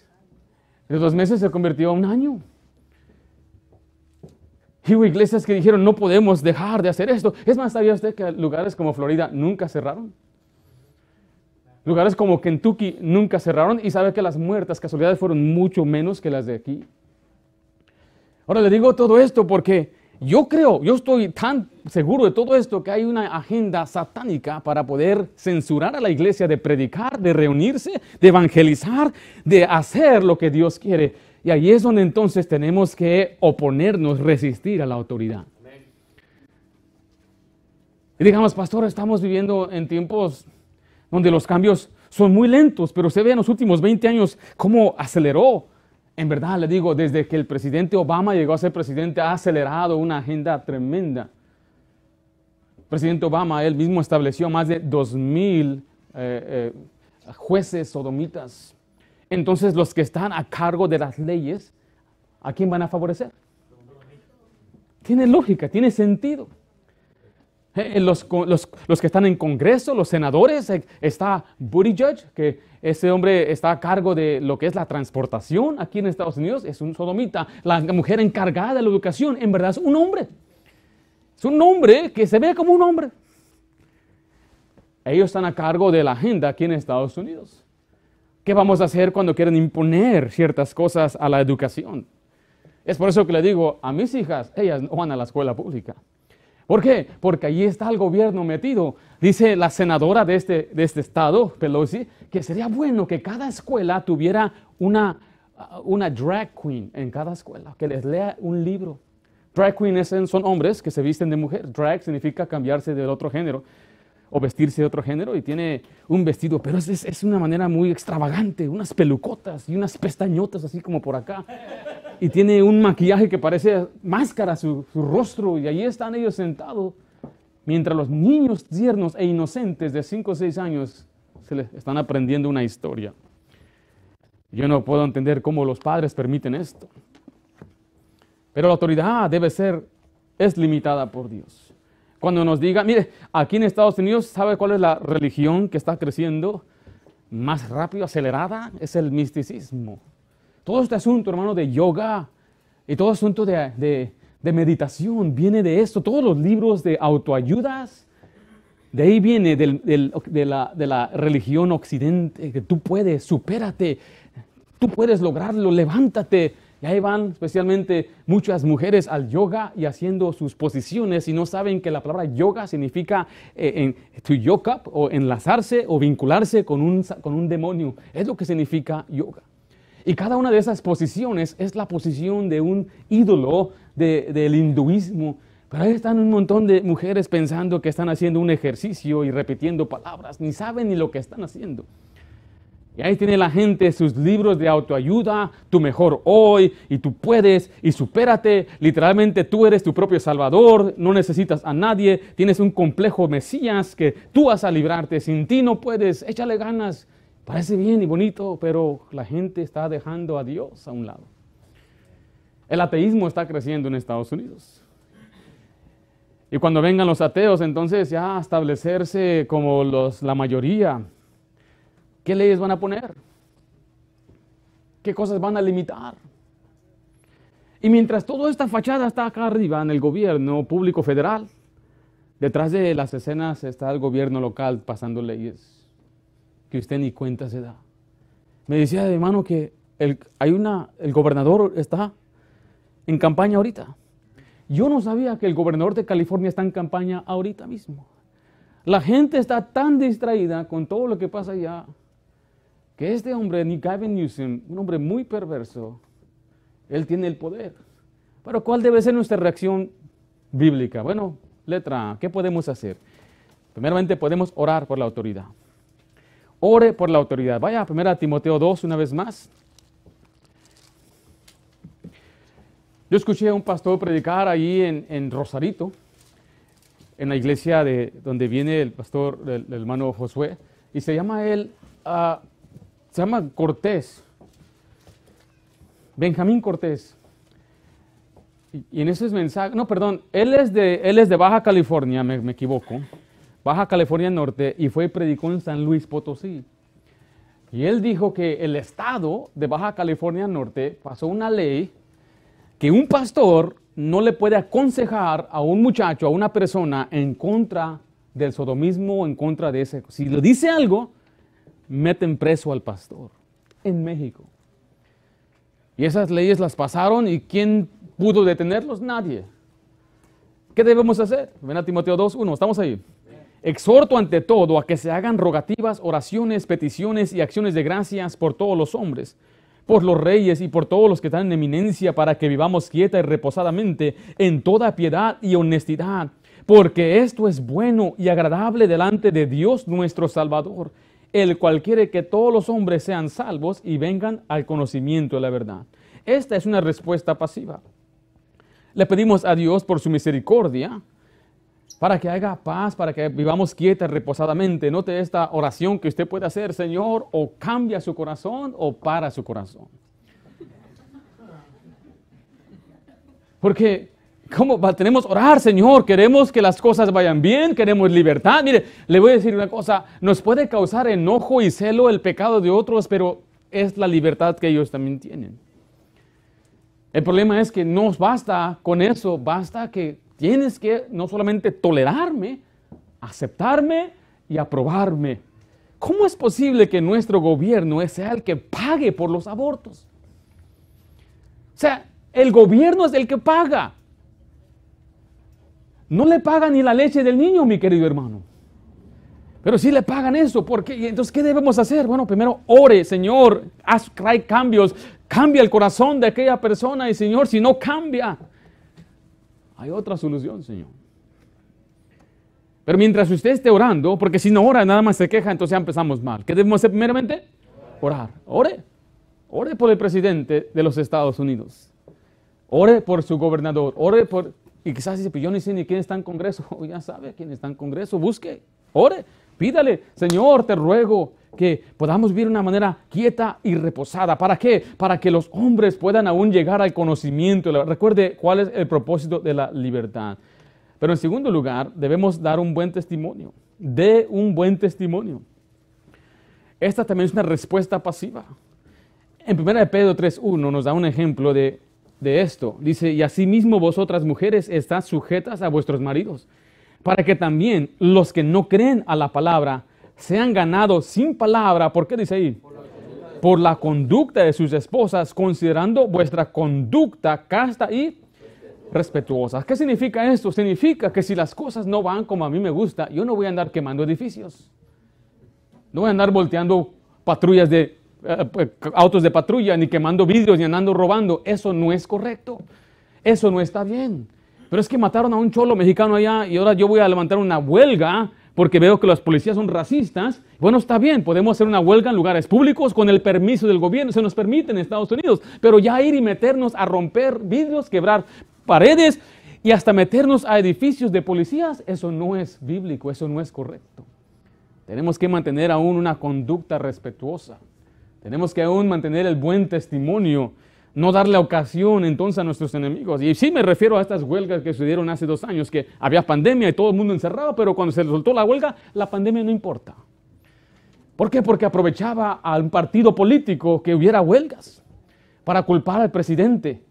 Speaker 1: De dos meses se convirtió a un año. Y hubo iglesias que dijeron, no podemos dejar de hacer esto. Es más, ¿sabía usted que lugares como Florida nunca cerraron? Lugares como Kentucky nunca cerraron y sabe que las muertas casualidades fueron mucho menos que las de aquí. Ahora le digo todo esto porque yo creo, yo estoy tan seguro de todo esto que hay una agenda satánica para poder censurar a la iglesia de predicar, de reunirse, de evangelizar, de hacer lo que Dios quiere. Y ahí es donde entonces tenemos que oponernos, resistir a la autoridad. Y digamos, pastor, estamos viviendo en tiempos donde los cambios son muy lentos, pero se ve en los últimos 20 años cómo aceleró en verdad le digo, desde que el presidente Obama llegó a ser presidente, ha acelerado una agenda tremenda. El presidente Obama, él mismo estableció más de 2.000 eh, eh, jueces sodomitas. Entonces, los que están a cargo de las leyes, ¿a quién van a favorecer? Tiene lógica, tiene sentido. Eh, los, los, que están en Congreso, los senadores, eh, está Buttigieg, que ese hombre está a cargo de lo que es la transportación aquí en Estados Unidos, es un sodomita. La mujer encargada de la educación, en verdad es un hombre. Es un hombre que se ve como un hombre. Ellos están a cargo de la agenda aquí en Estados Unidos. ¿Qué vamos a hacer cuando quieren imponer ciertas cosas a la educación? Es por eso que le digo a mis hijas, ellas no van a la escuela pública. ¿Por qué? Porque allí está el gobierno metido. Dice la senadora de este, de este estado, Pelosi, que sería bueno que cada escuela tuviera una, una drag queen en cada escuela, que les lea un libro. Drag queens son hombres que se visten de mujer. Drag significa cambiarse del otro género o vestirse de otro género y tiene un vestido, pero es, es, una manera muy extravagante, unas pelucotas y unas pestañotas así como por acá. Y tiene un maquillaje que parece máscara su, su rostro y ahí están ellos sentados, mientras los niños tiernos e inocentes de 5 o 6 años se les están aprendiendo una historia. Yo no puedo entender cómo los padres permiten esto. Pero la autoridad debe ser, es limitada por Dios. Cuando nos diga, mire, aquí en Estados Unidos, ¿sabe cuál es la religión que está creciendo más rápido, acelerada? Es el misticismo. Todo este asunto, hermano, de yoga y todo asunto de, meditación viene de esto. Todos los libros de autoayudas, de ahí viene de, la, de la religión occidente, que tú puedes, supérate, tú puedes lograrlo, levántate ahí van especialmente muchas mujeres al yoga y haciendo sus posiciones y no saben que la palabra yoga significa eh, en, to yoke up o enlazarse o vincularse con un, con un demonio. Es lo que significa yoga. Y cada una de esas posiciones es la posición de un ídolo del hinduismo. Pero ahí están un montón de mujeres pensando que están haciendo un ejercicio y repitiendo palabras, ni saben ni lo que están haciendo. Y ahí tiene la gente sus libros de autoayuda, tu mejor hoy, y tú puedes, y supérate. Literalmente tú eres tu propio salvador, no necesitas a nadie, tienes un complejo Mesías que tú vas a librarte, sin ti no puedes, échale ganas. Parece bien y bonito, pero la gente está dejando a Dios a un lado. El ateísmo está creciendo en Estados Unidos. Y cuando vengan los ateos, entonces ya establecerse como los, la mayoría ¿Qué leyes van a poner? ¿Qué cosas van a limitar? Y mientras toda esta fachada está acá arriba en el gobierno público federal, detrás de las escenas está el gobierno local pasando leyes que usted ni cuenta se da. Me decía, hermano, que el, hay una, el gobernador está en campaña ahorita. Yo no sabía que el gobernador de California está en campaña ahorita mismo. La gente está tan distraída con todo lo que pasa allá que este hombre, Nick Gavin Newsom, un hombre muy perverso, él tiene el poder. Pero ¿cuál debe ser nuestra reacción bíblica? Bueno, letra A, ¿qué podemos hacer? Primeramente podemos orar por la autoridad. Ore por la autoridad. Vaya a 1 Timoteo 2 una vez más. Yo escuché a un pastor predicar ahí en, Rosarito, en la iglesia de donde viene el pastor, el, hermano Josué, y se llama él, uh, se llama Cortés, Benjamín Cortés. Y, en esos mensajes, no, perdón, él es de, él es de Baja California, me, equivoco, Baja California Norte, y fue y predicó en San Luis Potosí. Y él dijo que el estado de Baja California Norte pasó una ley que un pastor no le puede aconsejar a un muchacho, a una persona en contra del sodomismo en contra de ese. Si le dice algo, meten preso al pastor en México. Y esas leyes las pasaron y ¿quién pudo detenerlos? Nadie. ¿Qué debemos hacer? Ven a Timoteo 2.1, estamos ahí. Exhorto ante todo a que se hagan rogativas, oraciones, peticiones y acciones de gracias por todos los hombres por los reyes y por todos los que están en eminencia, para que vivamos quieta y reposadamente en toda piedad y honestidad, porque esto es bueno y agradable delante de Dios nuestro Salvador, el cual quiere que todos los hombres sean salvos y vengan al conocimiento de la verdad. Esta es una respuesta pasiva. Le pedimos a Dios por su misericordia, para que haga paz, para que vivamos quieta reposadamente. Note esta oración que usted puede hacer, Señor, o cambia su corazón o para su corazón. Porque, ¿cómo tenemos orar, Señor? Queremos que las cosas vayan bien, queremos libertad. Mire, le voy a decir una cosa, nos puede causar enojo y celo el pecado de otros, pero es la libertad que ellos también tienen. El problema es que no basta con eso, basta que Tienes que no solamente tolerarme, aceptarme y aprobarme. ¿Cómo es posible que nuestro gobierno sea el que pague por los abortos? O sea, el gobierno es el que paga. No le pagan ni la leche del niño, mi querido hermano. Pero sí le pagan eso. ¿Por qué? Entonces, ¿qué debemos hacer? Bueno, primero ore, Señor, haz cambios, cambia el corazón de aquella persona y Señor, si no cambia, hay otra solución, Señor. Pero mientras usted esté orando, porque si no ora, nada más se queja, entonces ya empezamos mal. ¿Qué debemos hacer primeramente? Orar. Ore. Ore por el presidente de los Estados Unidos. Ore por su gobernador. Ore por... Y quizás dice, pues yo ni sé ni quién está en Congreso. [laughs] ya sabe quién está en Congreso. Busque. Ore. Pídale, Señor, te ruego que podamos vivir de una manera quieta y reposada. ¿Para qué? Para que los hombres puedan aún llegar al conocimiento. Recuerde cuál es el propósito de la libertad. Pero en segundo lugar, debemos dar un buen testimonio. De un buen testimonio. Esta también es una respuesta pasiva. En 1 Pedro 3.1 nos da un ejemplo de, de esto. Dice, y asimismo vosotras mujeres estás sujetas a vuestros maridos, para que también los que no creen a la palabra sean ganados sin palabra, ¿por qué dice ahí? Por la conducta de sus esposas, considerando vuestra conducta casta y respetuosa. ¿Qué significa esto? Significa que si las cosas no van como a mí me gusta, yo no voy a andar quemando edificios. No voy a andar volteando patrullas de autos de patrulla, ni quemando vidrios, ni andando robando. Eso no es correcto. Eso no está bien. Pero es que mataron a un cholo mexicano allá y ahora yo voy a levantar una huelga porque veo que los policías son racistas. Bueno, está bien, podemos hacer una huelga en lugares públicos con el permiso del gobierno, se nos permite en Estados Unidos, pero ya ir y meternos a romper vidrios, quebrar paredes y hasta meternos a edificios de policías, eso no es bíblico, eso no es correcto. Tenemos que mantener aún una conducta respetuosa. Tenemos que aún mantener el buen testimonio no darle ocasión entonces a nuestros enemigos. Y sí me refiero a estas huelgas que sucedieron hace dos años, que había pandemia y todo el mundo encerrado, pero cuando se soltó la huelga, la pandemia no importa. ¿Por qué? Porque aprovechaba a un partido político que hubiera huelgas para culpar al presidente.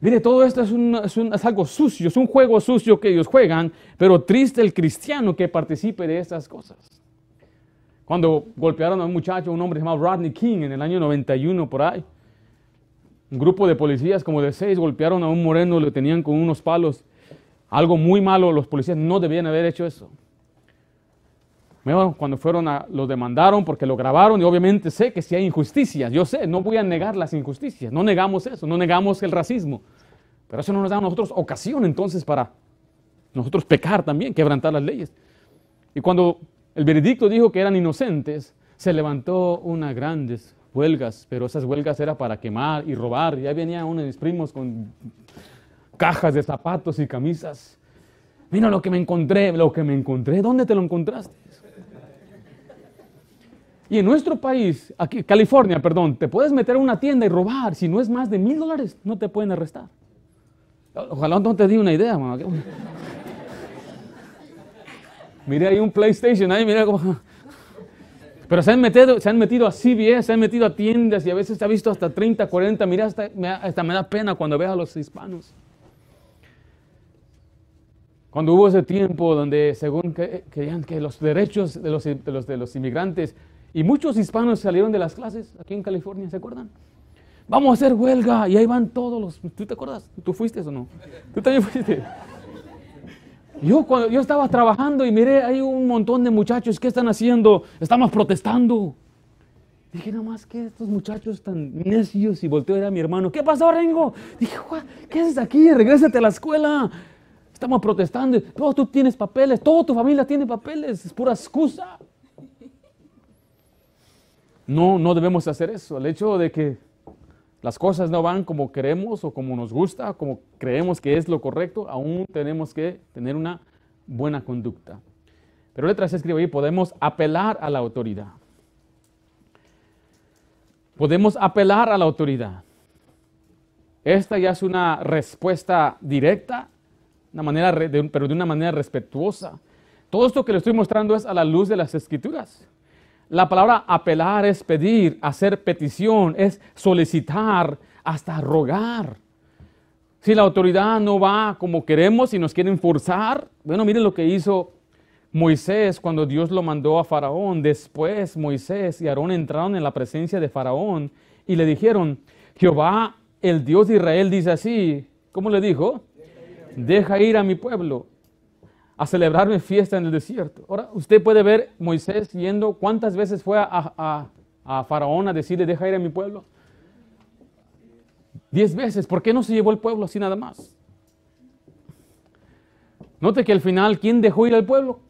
Speaker 1: Mire, todo esto es, es, algo sucio, es un juego sucio que ellos juegan, pero triste el cristiano que participe de estas cosas. Cuando golpearon a un muchacho, un hombre llamado Rodney King en el año 91 por ahí, Un grupo de policías, como de seis, golpearon a un moreno, le tenían con unos palos. Algo muy malo, los policías no debían haber hecho eso. Cuando fueron a, lo demandaron porque lo grabaron y obviamente sé que si hay injusticias, yo sé, no voy a negar las injusticias, no negamos eso, no negamos el racismo, pero eso no nos da a nosotros ocasión entonces para nosotros pecar también, quebrantar las leyes. Y cuando el veredicto dijo que eran inocentes, se levantó unas grandes huelgas, pero esas huelgas eran para quemar y robar. Ya venía uno de mis primos con cajas de zapatos y camisas. Mira lo que me encontré, lo que me encontré. ¿Dónde te lo encontraste? Y en nuestro país, aquí, California, perdón, te puedes meter a una tienda y robar. Si no es más de mil dólares, no te pueden arrestar. Ojalá no te di una idea, mamá. Mire, hay un PlayStation ahí, mira cómo... Pero se han, metido, se han metido a CBS, se han metido a tiendas y a veces se ha visto hasta 30, 40. Mira, hasta me, da pena cuando veo a los hispanos. Cuando hubo ese tiempo donde según creían que los derechos de los, de los, de los inmigrantes y muchos hispanos salieron de las clases aquí en California, ¿se acuerdan? Vamos a hacer huelga y ahí van todos los... ¿Tú te acuerdas? ¿Tú fuiste o no? ¿Tú también fuiste? Yo, cuando yo estaba trabajando y miré, hay un montón de muchachos, ¿qué están haciendo? Estamos protestando. Dije, nada más que estos muchachos tan necios y volteo a ver a mi hermano. ¿Qué pasó, Rengo? Dije, ¿qué haces aquí? Regrésate a la escuela. Estamos protestando. Todo tú tienes papeles, toda tu familia tiene papeles. Es pura excusa. No, no debemos hacer eso. El hecho de que las cosas no van como queremos o como nos gusta, como creemos que es lo correcto, aún tenemos que tener una buena conducta. Pero letras escribe ahí, podemos apelar a la autoridad. Podemos apelar a la autoridad. Esta ya es una respuesta directa, una manera, pero de una manera respetuosa. Todo esto que le estoy mostrando es a la luz de las escrituras. La palabra apelar es pedir, hacer petición, es solicitar, hasta rogar. Si la autoridad no va como queremos y nos quieren forzar, bueno, miren lo que hizo Moisés cuando Dios lo mandó a Faraón. Después Moisés y Aarón entraron en la presencia de Faraón y le dijeron, Jehová, el Dios de Israel, dice así, ¿cómo le dijo? Deja ir a mi pueblo a celebrarme fiesta en el desierto. Ahora, usted puede ver Moisés yendo, ¿cuántas veces fue a, Faraón a decirle, deja ir a mi pueblo? Diez veces. ¿Por qué no se llevó el pueblo así nada más? Note que al final, ¿quién dejó ir al pueblo?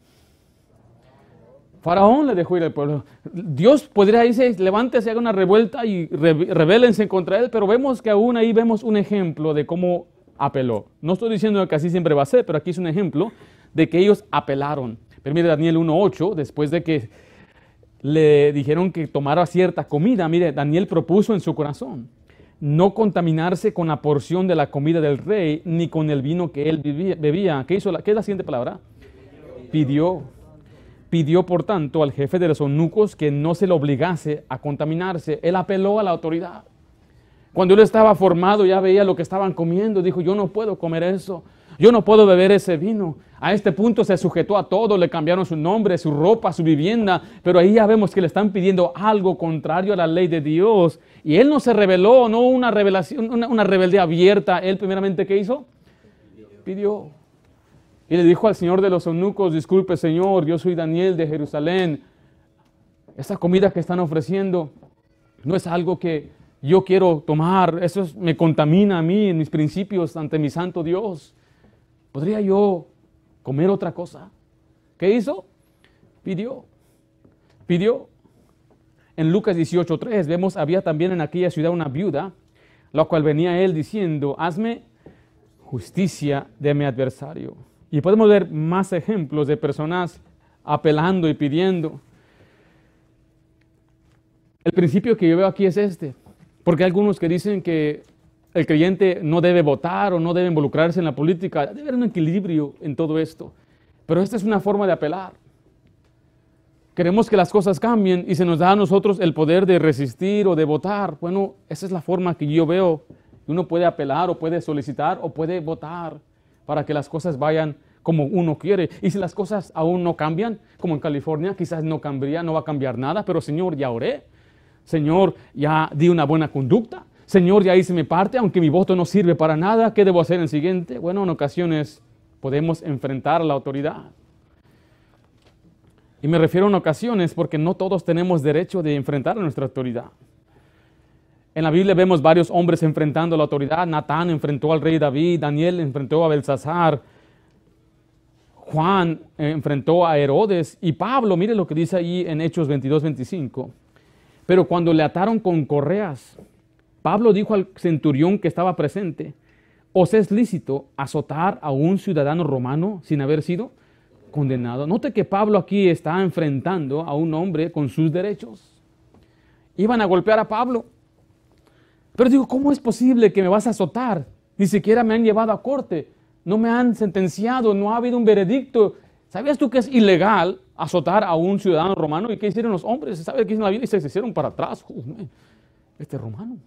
Speaker 1: Faraón le dejó ir al pueblo. Dios podría decirse, levántese, haga una revuelta y rebélense contra él, pero vemos que aún ahí vemos un ejemplo de cómo apeló. No estoy diciendo que así siempre va a ser, pero aquí es un ejemplo de que ellos apelaron. Pero mire Daniel 1.8, después de que le dijeron que tomara cierta comida, mire, Daniel propuso en su corazón no contaminarse con la porción de la comida del rey, ni con el vino que él bebía. ¿Qué, hizo ¿Qué es la siguiente palabra? Pidió. Pidió, por tanto, al jefe de los eunucos que no se le obligase a contaminarse. Él apeló a la autoridad. Cuando él estaba formado, ya veía lo que estaban comiendo. Dijo, yo no puedo comer eso. Yo no puedo beber ese vino. A este punto se sujetó a todo, le cambiaron su nombre, su ropa, su vivienda, pero ahí ya vemos que le están pidiendo algo contrario a la ley de Dios. Y él no se rebeló, no una revelación, una, rebeldía abierta. Él primeramente, ¿qué hizo? Pidió. Y le dijo al Señor de los eunucos, disculpe Señor, yo soy Daniel de Jerusalén. Esa comida que están ofreciendo no es algo que yo quiero tomar, eso me contamina a mí en mis principios ante mi santo Dios. ¿Podría yo comer otra cosa? ¿Qué hizo? Pidió. Pidió. En Lucas 18.3 vemos, había también en aquella ciudad una viuda, la cual venía él diciendo, hazme justicia de mi adversario. Y podemos ver más ejemplos de personas apelando y pidiendo. El principio que yo veo aquí es este, porque hay algunos que dicen que el creyente no debe votar o no debe involucrarse en la política. Debe haber un equilibrio en todo esto. Pero esta es una forma de apelar. Queremos que las cosas cambien y se nos da a nosotros el poder de resistir o de votar. Bueno, esa es la forma que yo veo. Uno puede apelar o puede solicitar o puede votar para que las cosas vayan como uno quiere. Y si las cosas aún no cambian, como en California, quizás no cambiaría, no va a cambiar nada, pero Señor, ya oré. Señor, ya di una buena conducta. Señor, ya hice mi parte, aunque mi voto no sirve para nada, ¿qué debo hacer en el siguiente? Bueno, en ocasiones podemos enfrentar a la autoridad. Y me refiero en ocasiones porque no todos tenemos derecho de enfrentar a nuestra autoridad. En la Biblia vemos varios hombres enfrentando a la autoridad. Natán enfrentó al rey David, Daniel enfrentó a Belsasar, Juan enfrentó a Herodes y Pablo, mire lo que dice ahí en Hechos 22, 25. Pero cuando le ataron con correas, Pablo dijo al centurión que estaba presente, ¿os es lícito azotar a un ciudadano romano sin haber sido condenado? Note que Pablo aquí está enfrentando a un hombre con sus derechos. Iban a golpear a Pablo. Pero digo, ¿cómo es posible que me vas a azotar? Ni siquiera me han llevado a corte no me han sentenciado, no ha habido un veredicto. ¿Sabías tú que es ilegal azotar a un ciudadano romano? ¿Y qué hicieron los hombres? ¿Se sabe qué en la Biblia? Y se hicieron para atrás. este romano.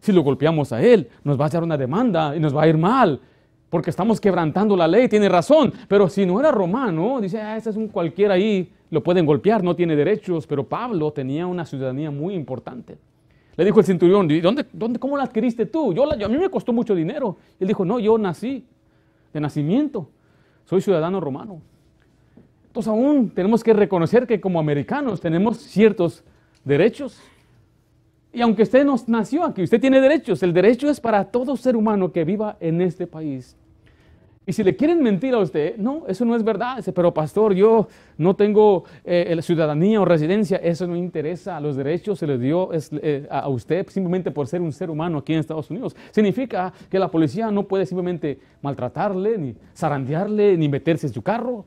Speaker 1: Si lo golpeamos a él, nos va a echar una demanda y nos va a ir mal. Porque estamos quebrantando la ley, tiene razón. Pero si no era romano, dice, ah, ese es un cualquiera ahí, lo pueden golpear, no tiene derechos. Pero Pablo tenía una ciudadanía muy importante. Le dijo el centurión, ¿dónde, dónde, ¿cómo la adquiriste tú? A mí me costó mucho dinero. él dijo, no, yo nací de nacimiento. Soy ciudadano romano. Entonces aún tenemos que reconocer que como americanos tenemos ciertos derechos. Y aunque usted no nació aquí, usted tiene derechos. El derecho es para todo ser humano que viva en este país. Y si le quieren mentir a usted, no, eso no es verdad. pero pastor, yo no tengo eh, ciudadanía o residencia, eso no interesa. Los derechos se les dio eh, a usted simplemente por ser un ser humano aquí en Estados Unidos. Significa que la policía no puede simplemente maltratarle, ni zarandearle, ni meterse en su carro.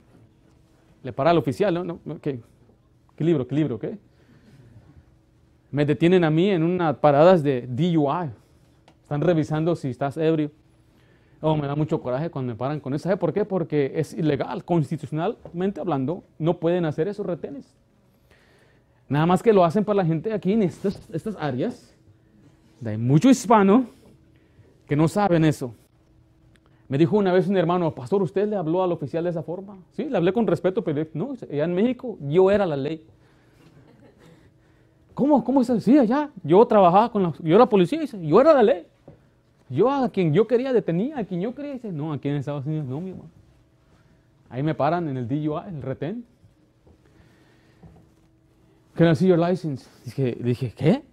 Speaker 1: Le para al oficial, ¿no? ¿Qué, ¿Qué libro? ¿Qué libro? ¿Qué? Me detienen a mí en unas paradas de DUI. Están revisando si estás ebrio. Oh, me da mucho coraje cuando me paran con eso. ¿Sabe por qué? Porque es ilegal, constitucionalmente hablando, no pueden hacer esos retenes. Nada más que lo hacen para la gente aquí en estas, estas áreas. Hay mucho hispano que no saben eso. Me dijo una vez un hermano, pastor, ¿usted le habló al oficial de esa forma? Sí, le hablé con respeto, pero no, allá en México yo era la ley. ¿Cómo? ¿Cómo se decía allá? Yo trabajaba con la, yo era policía, yo era la ley. Yo a quien yo quería detenía, a quien yo quería, dice, no, aquí en Estados Unidos no, mi hermano. Ahí me paran en el DUI, el retén. Can I see your license? Dije, dije, ¿qué?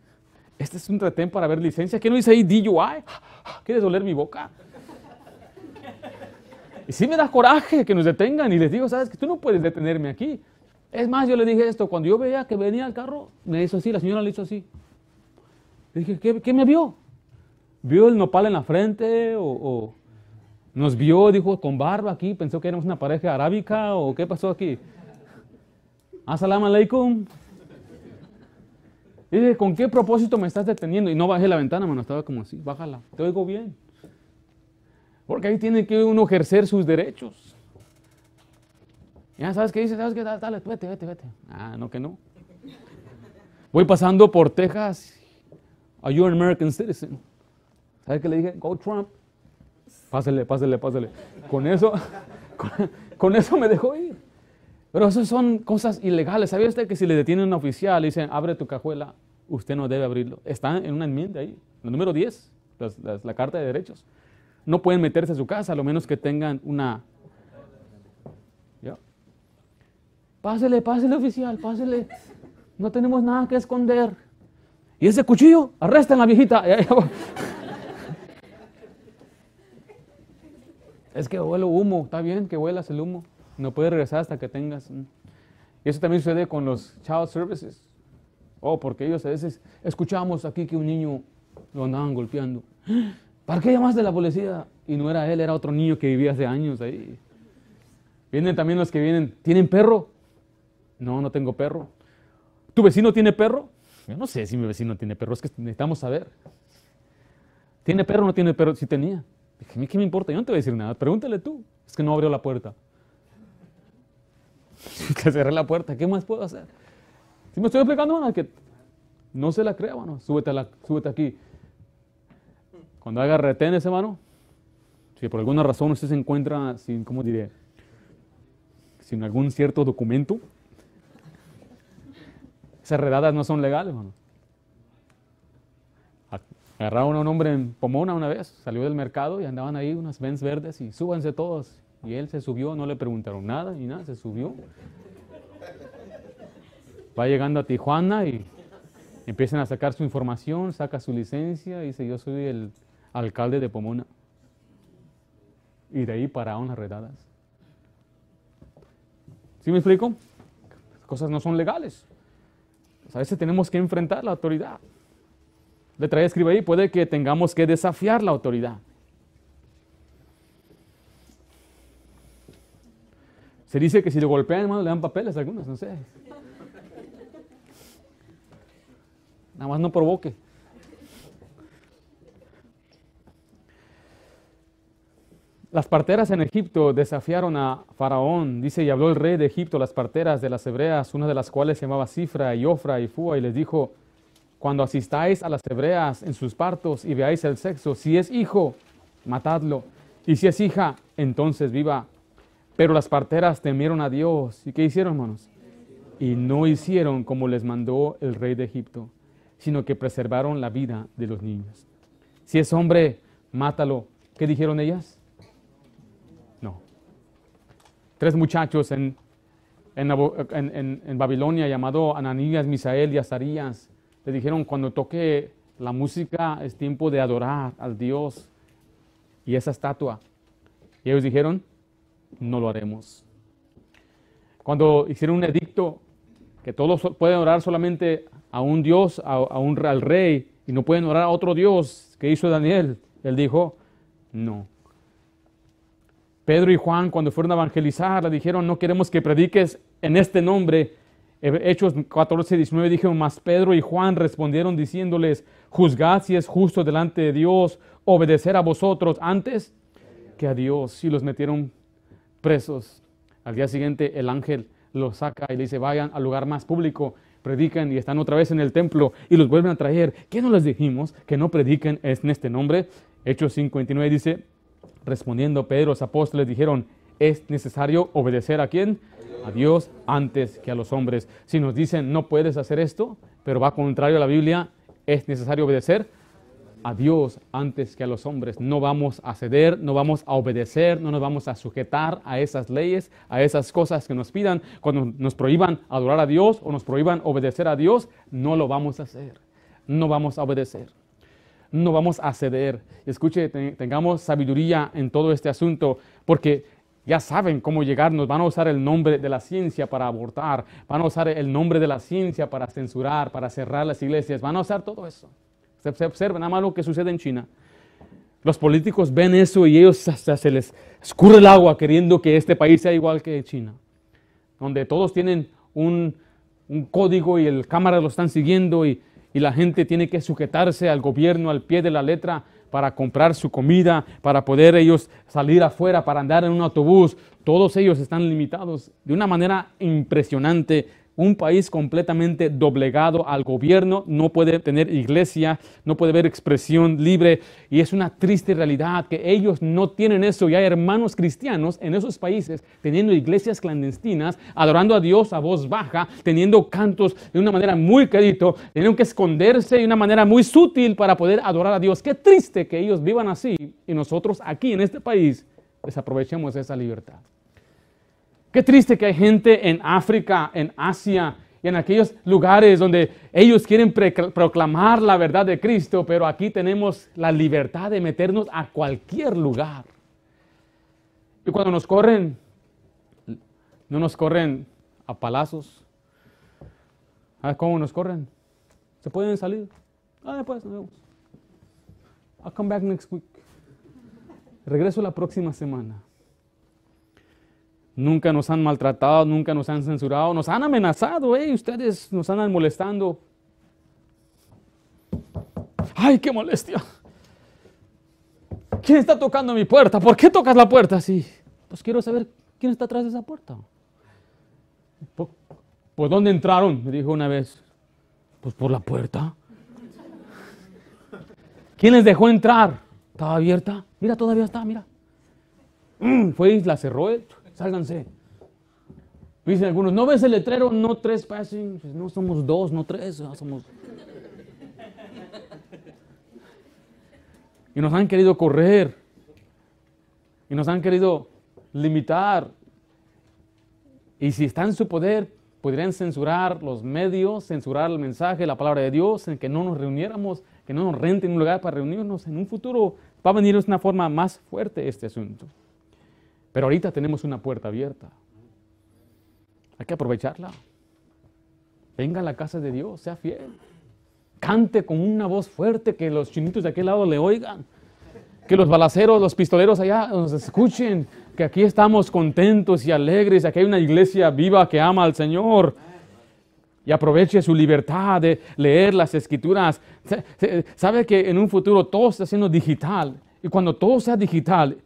Speaker 1: Este es un retén para ver licencia. ¿Qué no dice ahí DUI? ¿Quieres doler mi boca? Y sí me da coraje que nos detengan y les digo, sabes que tú no puedes detenerme aquí. Es más, yo le dije esto, cuando yo veía que venía el carro, me hizo así, la señora le hizo así. Dije, ¿qué, me vio? vio el nopal en la frente o, nos vio, dijo, con barba aquí, pensó que éramos una pareja arábica o qué pasó aquí. Assalamu alaikum. Dije, ¿con qué propósito me estás deteniendo? Y no bajé la ventana, mano, estaba como así, bájala, te oigo bien. Porque ahí tiene que uno ejercer sus derechos. Ya sabes qué dice, sabes qué, dale, vete, vete, vete. Ah, no que no. Voy pasando por Texas. Are you an American citizen? ¿Sabe qué le dije? Go Trump. Pásele, pásele, pásele. Con eso, [laughs] con, eso me dejó ir. Pero eso son cosas ilegales. ¿Sabía usted que si le detienen a un oficial y dicen, abre tu cajuela, usted no debe abrirlo? Está en una enmienda ahí, el número 10, la, Carta de Derechos. No pueden meterse a su casa, a lo menos que tengan una... ¿Ya? Pásele, pásele oficial, pásele. No tenemos nada que esconder. Y ese cuchillo, arrestan a la viejita. [laughs] Es que huele humo, está bien que huelas el humo. No puedes regresar hasta que tengas. Y eso también sucede con los child services. Oh, porque ellos a veces escuchamos aquí que un niño lo andaban golpeando. [gasps] ¿Para qué llamaste a la policía? Y no era él, era otro niño que vivía hace años ahí. Vienen también los que vienen, ¿tienen perro? No, no tengo perro. ¿Tu vecino tiene perro? Yo no sé si mi vecino tiene perro, es que necesitamos saber. ¿Tiene perro o no tiene perro? Sí tenía. Dije, ¿qué me importa? Yo no te voy a decir nada. Pregúntale tú. Es que no abrió la puerta. [laughs] que cerré la puerta. ¿Qué más puedo hacer? Si me estoy explicando, que no se la crea, mano. Súbete, la, súbete aquí. Cuando haga retenes, hermano, si por alguna razón usted se encuentra sin, ¿cómo diré? Sin algún cierto documento, esas redadas no son legales, hermano. Agarraron a un hombre en Pomona una vez, salió del mercado y andaban ahí unas Benz verdes y súbanse todos. Y él se subió, no le preguntaron nada ni nada, se subió. Va llegando a Tijuana y empiezan a sacar su información, saca su licencia y dice, yo soy el alcalde de Pomona. Y de ahí pararon las redadas. ¿Sí me explico? Las cosas no son legales. A veces tenemos que enfrentar la autoridad. Letra E escribe ahí, puede que tengamos que desafiar la autoridad. Se dice que si le golpean, hermano, le dan papeles a algunos, no sé. Nada más no provoque. Las parteras en Egipto desafiaron a Faraón. Dice, y habló el rey de Egipto, las parteras de las hebreas, una de las cuales se llamaba Cifra y Ofra y Fua, y les dijo, cuando asistáis a las hebreas en sus partos y veáis el sexo, si es hijo, matadlo, y si es hija, entonces viva. Pero las parteras temieron a Dios. ¿Y qué hicieron, hermanos? Y no hicieron como les mandó el rey de Egipto, sino que preservaron la vida de los niños. Si es hombre, mátalo. ¿Qué dijeron ellas? Tres muchachos en, en, Babilonia llamado Ananías, Misael y Azarías le dijeron, cuando toque la música es tiempo de adorar al Dios y esa estatua. Y ellos dijeron, no lo haremos. Cuando hicieron un edicto que todos pueden orar solamente a un Dios, a, un, al rey, y no pueden orar a otro Dios que hizo Daniel, él dijo, no. Pedro y Juan cuando fueron a evangelizar le dijeron, no queremos que prediques en este nombre, Hechos 14, 19 dijeron, mas Pedro y Juan respondieron diciéndoles, juzgad si es justo delante de Dios obedecer a vosotros antes que a Dios. Y los metieron presos. Al día siguiente el ángel los saca y le dice, vayan al lugar más público, predican y están otra vez en el templo y los vuelven a traer. ¿Qué no les dijimos que no prediquen en este nombre? Hechos 59 dice, respondiendo Pedro, los apóstoles dijeron, es necesario obedecer a quién? a Dios antes que a los hombres. Si nos dicen no puedes hacer esto, pero va contrario a la Biblia, es necesario obedecer a Dios antes que a los hombres. No vamos a ceder, no vamos a obedecer, no nos vamos a sujetar a esas leyes, a esas cosas que nos pidan. Cuando nos prohíban adorar a Dios o nos prohíban obedecer a Dios, no lo vamos a hacer. No vamos a obedecer. No vamos a ceder. Escuche, tengamos sabiduría en todo este asunto, porque ya saben cómo llegarnos, van a usar el nombre de la ciencia para abortar, van a usar el nombre de la ciencia para censurar, para cerrar las iglesias, van a usar todo eso. Se, observa nada más lo que sucede en China. Los políticos ven eso y ellos hasta se les escurre el agua queriendo que este país sea igual que China, donde todos tienen un, código y el cámara lo están siguiendo y, y la gente tiene que sujetarse al gobierno al pie de la letra para comprar su comida, para poder ellos salir afuera, para andar en un autobús. Todos ellos están limitados de una manera impresionante un país completamente doblegado al gobierno, no puede tener iglesia, no puede haber expresión libre y es una triste realidad que ellos no tienen eso y hay hermanos cristianos en esos países teniendo iglesias clandestinas, adorando a Dios a voz baja, teniendo cantos de una manera muy querido, teniendo que esconderse de una manera muy sutil para poder adorar a Dios. Qué triste que ellos vivan así y nosotros aquí en este país desaprovechemos esa libertad. Qué triste que hay gente en África, en Asia y en aquellos lugares donde ellos quieren proclamar la verdad de Cristo, pero aquí tenemos la libertad de meternos a cualquier lugar. Y cuando nos corren, no nos corren a palazos. ¿Sabes cómo nos corren? Se pueden salir. Ah, pues, nos vemos. I'll come back next week. Regreso la próxima semana. Nunca nos han maltratado, nunca nos han censurado, nos han amenazado, ¿eh? Ustedes nos andan molestando. ¡Ay, qué molestia! ¿Quién está tocando mi puerta? ¿Por qué tocas la puerta así? Pues quiero saber quién está atrás de esa puerta. ¿Por, ¿por dónde entraron? Me dijo una vez. Pues por la puerta. ¿Quién les dejó entrar? Estaba abierta. Mira, todavía está, mira. Mm, fue y la cerró. Eh sálganse. Dicen algunos, ¿no ves el letrero? No tres passing. No somos dos, no tres, somos... Y nos han querido correr. Y nos han querido limitar. Y si está en su poder, podrían censurar los medios, censurar el mensaje, la palabra de Dios, en que no nos reuniéramos, que no nos renten un lugar para reunirnos. En un futuro va a venir de una forma más fuerte este asunto. Pero ahorita tenemos una puerta abierta. Hay que aprovecharla. Venga a la casa de Dios, sea fiel. Cante con una voz fuerte que los chinitos de aquel lado le oigan. Que los balaceros, los pistoleros allá nos escuchen. Que aquí estamos contentos y alegres. Aquí hay una iglesia viva que ama al Señor. Y aproveche su libertad de leer las escrituras. Sabe que en un futuro todo está siendo digital. Y cuando todo sea digital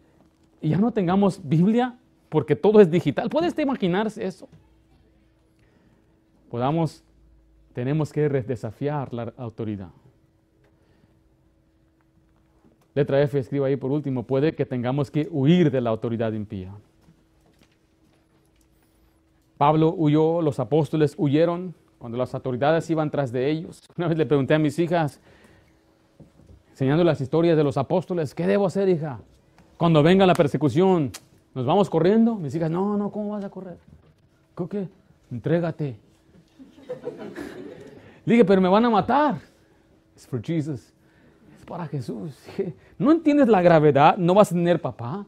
Speaker 1: ya no tengamos Biblia, porque todo es digital, ¿puedes imaginarse eso? Podamos tenemos que desafiar la autoridad. Letra F, escribo ahí por último, puede que tengamos que huir de la autoridad impía. Pablo huyó, los apóstoles huyeron cuando las autoridades iban tras de ellos. [laughs] Una vez le pregunté a mis hijas, enseñando las historias de los apóstoles, ¿qué debo hacer, hija? Cuando venga la persecución, ¿nos vamos corriendo? Mis hijas, no, no, ¿cómo vas a correr? ¿Qué? Entrégate. Dije, pero me van a matar. Es for Jesus. Es para Jesús. ¿No entiendes la gravedad? ¿No vas a tener papá?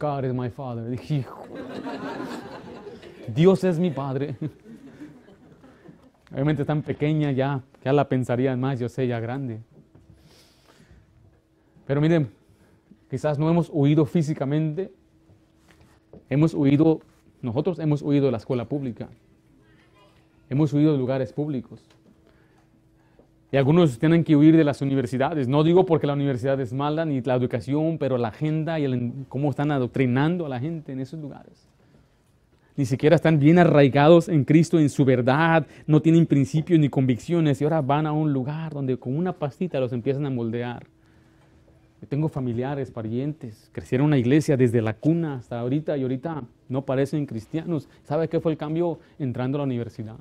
Speaker 1: God is my father. Dije, hijo. Dios es mi padre. Obviamente tan pequeña ya, ya la pensaría más, yo sé, ya grande. Pero miren, quizás no hemos huido físicamente, hemos huido, nosotros hemos huido de la escuela pública, hemos huido de lugares públicos. Y algunos tienen que huir de las universidades. No digo porque la universidad es mala, ni la educación, pero la agenda y cómo están adoctrinando a la gente en esos lugares. Ni siquiera están bien arraigados en Cristo, en su verdad, no tienen principios ni convicciones y ahora van a un lugar donde con una pastita los empiezan a moldear. Tengo familiares, parientes, crecieron en una iglesia desde la cuna hasta ahorita y ahorita no parecen cristianos. ¿Sabe qué fue el cambio entrando a la universidad?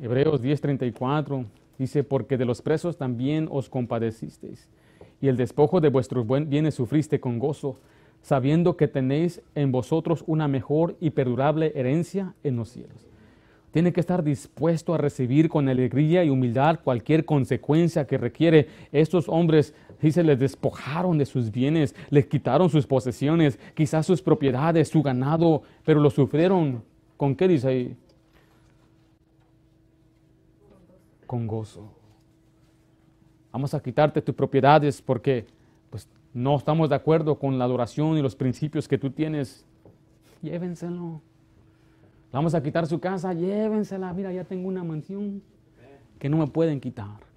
Speaker 1: Hebreos 10:34 dice, porque de los presos también os compadecisteis, y el despojo de vuestros bienes sufriste con gozo, sabiendo que tenéis en vosotros una mejor y perdurable herencia en los cielos. Tiene que estar dispuesto a recibir con alegría y humildad cualquier consecuencia que requiere. Estos hombres, dice, les despojaron de sus bienes, les quitaron sus posesiones, quizás sus propiedades, su ganado, pero lo sufrieron. ¿Con qué dice ahí? con gozo. Vamos a quitarte tus propiedades porque pues, no estamos de acuerdo con la adoración y los principios que tú tienes. Llévenselo. Vamos a quitar su casa, llévensela. Mira, ya tengo una mansión que no me pueden quitar.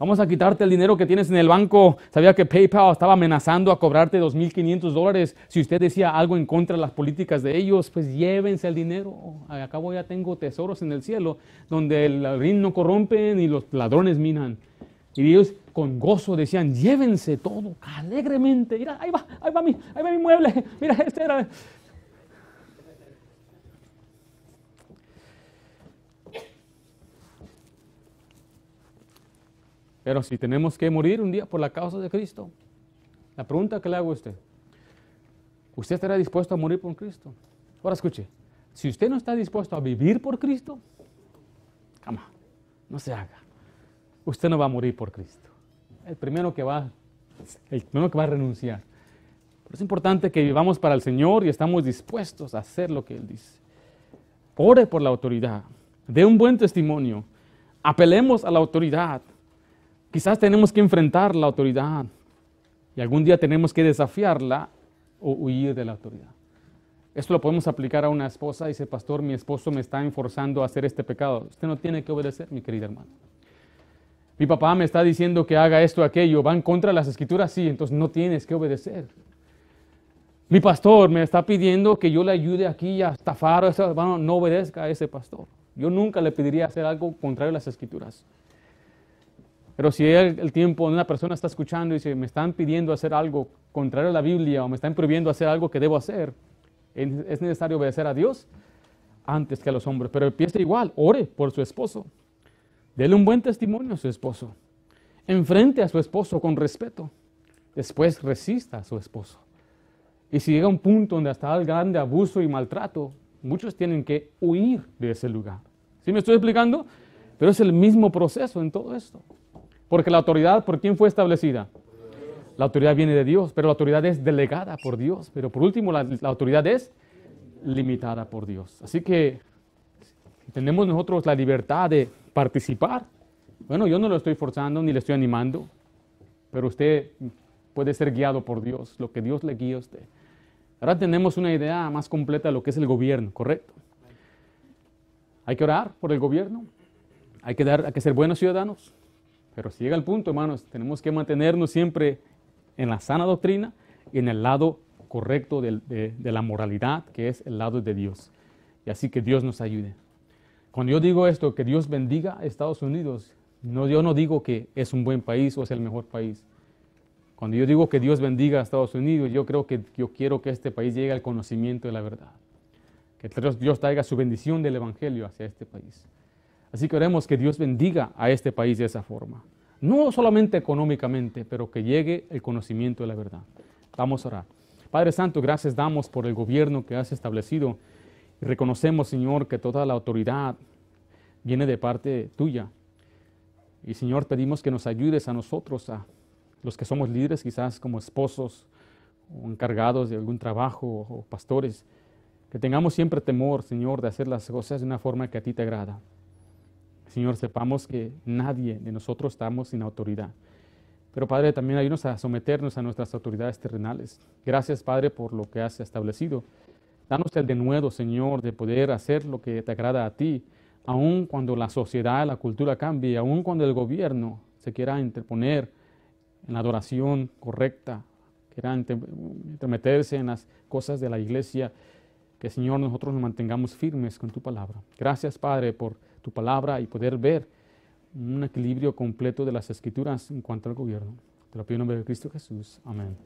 Speaker 1: Vamos a quitarte el dinero que tienes en el banco. Sabía que PayPal estaba amenazando a cobrarte 2.500 dólares. Si usted decía algo en contra de las políticas de ellos, pues llévense el dinero. Acabo ya tengo tesoros en el cielo, donde el rin no corrompen y los ladrones minan. Y ellos con gozo decían, llévense todo, alegremente. Mira, ahí va, ahí va mi, ahí va mi mueble. Mira, este era... Pero si tenemos que morir un día por la causa de Cristo, la pregunta que le hago a usted, ¿usted estará dispuesto a morir por Cristo? Ahora escuche, si usted no está dispuesto a vivir por Cristo, cama, no se haga. Usted no va a morir por Cristo. El primero que va, el primero que va a renunciar. Pero es importante que vivamos para el Señor y estamos dispuestos a hacer lo que Él dice. Ore por la autoridad, dé un buen testimonio, apelemos a la autoridad, Quizás tenemos que enfrentar la autoridad y algún día tenemos que desafiarla o huir de la autoridad. Esto lo podemos aplicar a una esposa. Dice, pastor, mi esposo me está enforzando a hacer este pecado. Usted no tiene que obedecer, mi querida hermana. Mi papá me está diciendo que haga esto aquello. Va en contra de las escrituras, sí, entonces no tienes que obedecer. Mi pastor me está pidiendo que yo le ayude aquí a estafar. Bueno, no obedezca a ese pastor. Yo nunca le pediría hacer algo contrario a las escrituras. Pero si el, tiempo una persona está escuchando y dice, me están pidiendo hacer algo contrario a la Biblia o me están prohibiendo hacer algo que debo hacer, es necesario obedecer a Dios antes que a los hombres. Pero empiece igual, ore por su esposo. Dele un buen testimonio a su esposo. Enfrente a su esposo con respeto. Después resista a su esposo. Y si llega un punto donde está el grande abuso y maltrato, muchos tienen que huir de ese lugar. ¿Sí me estoy explicando? Pero es el mismo proceso en todo esto. Porque la autoridad, ¿por quién fue establecida? La autoridad viene de Dios, pero la autoridad es delegada por Dios. Pero por último, la, autoridad es limitada por Dios. Así que tenemos nosotros la libertad de participar. Bueno, yo no lo estoy forzando ni le estoy animando, pero usted puede ser guiado por Dios, lo que Dios le guíe a usted. Ahora tenemos una idea más completa de lo que es el gobierno, ¿correcto? Hay que orar por el gobierno, hay que, dar, hay que ser buenos ciudadanos, pero si llega el punto, hermanos, tenemos que mantenernos siempre en la sana doctrina y en el lado correcto de, la moralidad, que es el lado de Dios. Y así que Dios nos ayude. Cuando yo digo esto, que Dios bendiga a Estados Unidos, no, yo no digo que es un buen país o es el mejor país. Cuando yo digo que Dios bendiga a Estados Unidos, yo creo que yo quiero que este país llegue al conocimiento de la verdad. Que Dios traiga su bendición del Evangelio hacia este país. Así que oremos que Dios bendiga a este país de esa forma. No solamente económicamente, pero que llegue el conocimiento de la verdad. Vamos a orar. Padre Santo, gracias damos por el gobierno que has establecido y reconocemos, Señor, que toda la autoridad viene de parte tuya. Y Señor, pedimos que nos ayudes a nosotros, a los que somos líderes, quizás como esposos o encargados de algún trabajo o pastores, que tengamos siempre temor, Señor, de hacer las cosas de una forma que a ti te agrada. Señor, sepamos que nadie de nosotros estamos sin autoridad. Pero Padre, también ayúdanos a someternos a nuestras autoridades terrenales. Gracias, Padre, por lo que has establecido. Danos el denuedo, Señor, de poder hacer lo que te agrada a ti, aun cuando la sociedad, la cultura cambie, aun cuando el gobierno se quiera interponer en la adoración correcta, quiera intermeterse en las cosas de la iglesia, que Señor nosotros nos mantengamos firmes con tu palabra. Gracias, Padre, por tu palabra y poder ver un equilibrio completo de las escrituras en cuanto al gobierno. Te lo pido en nombre de Cristo Jesús. Amén.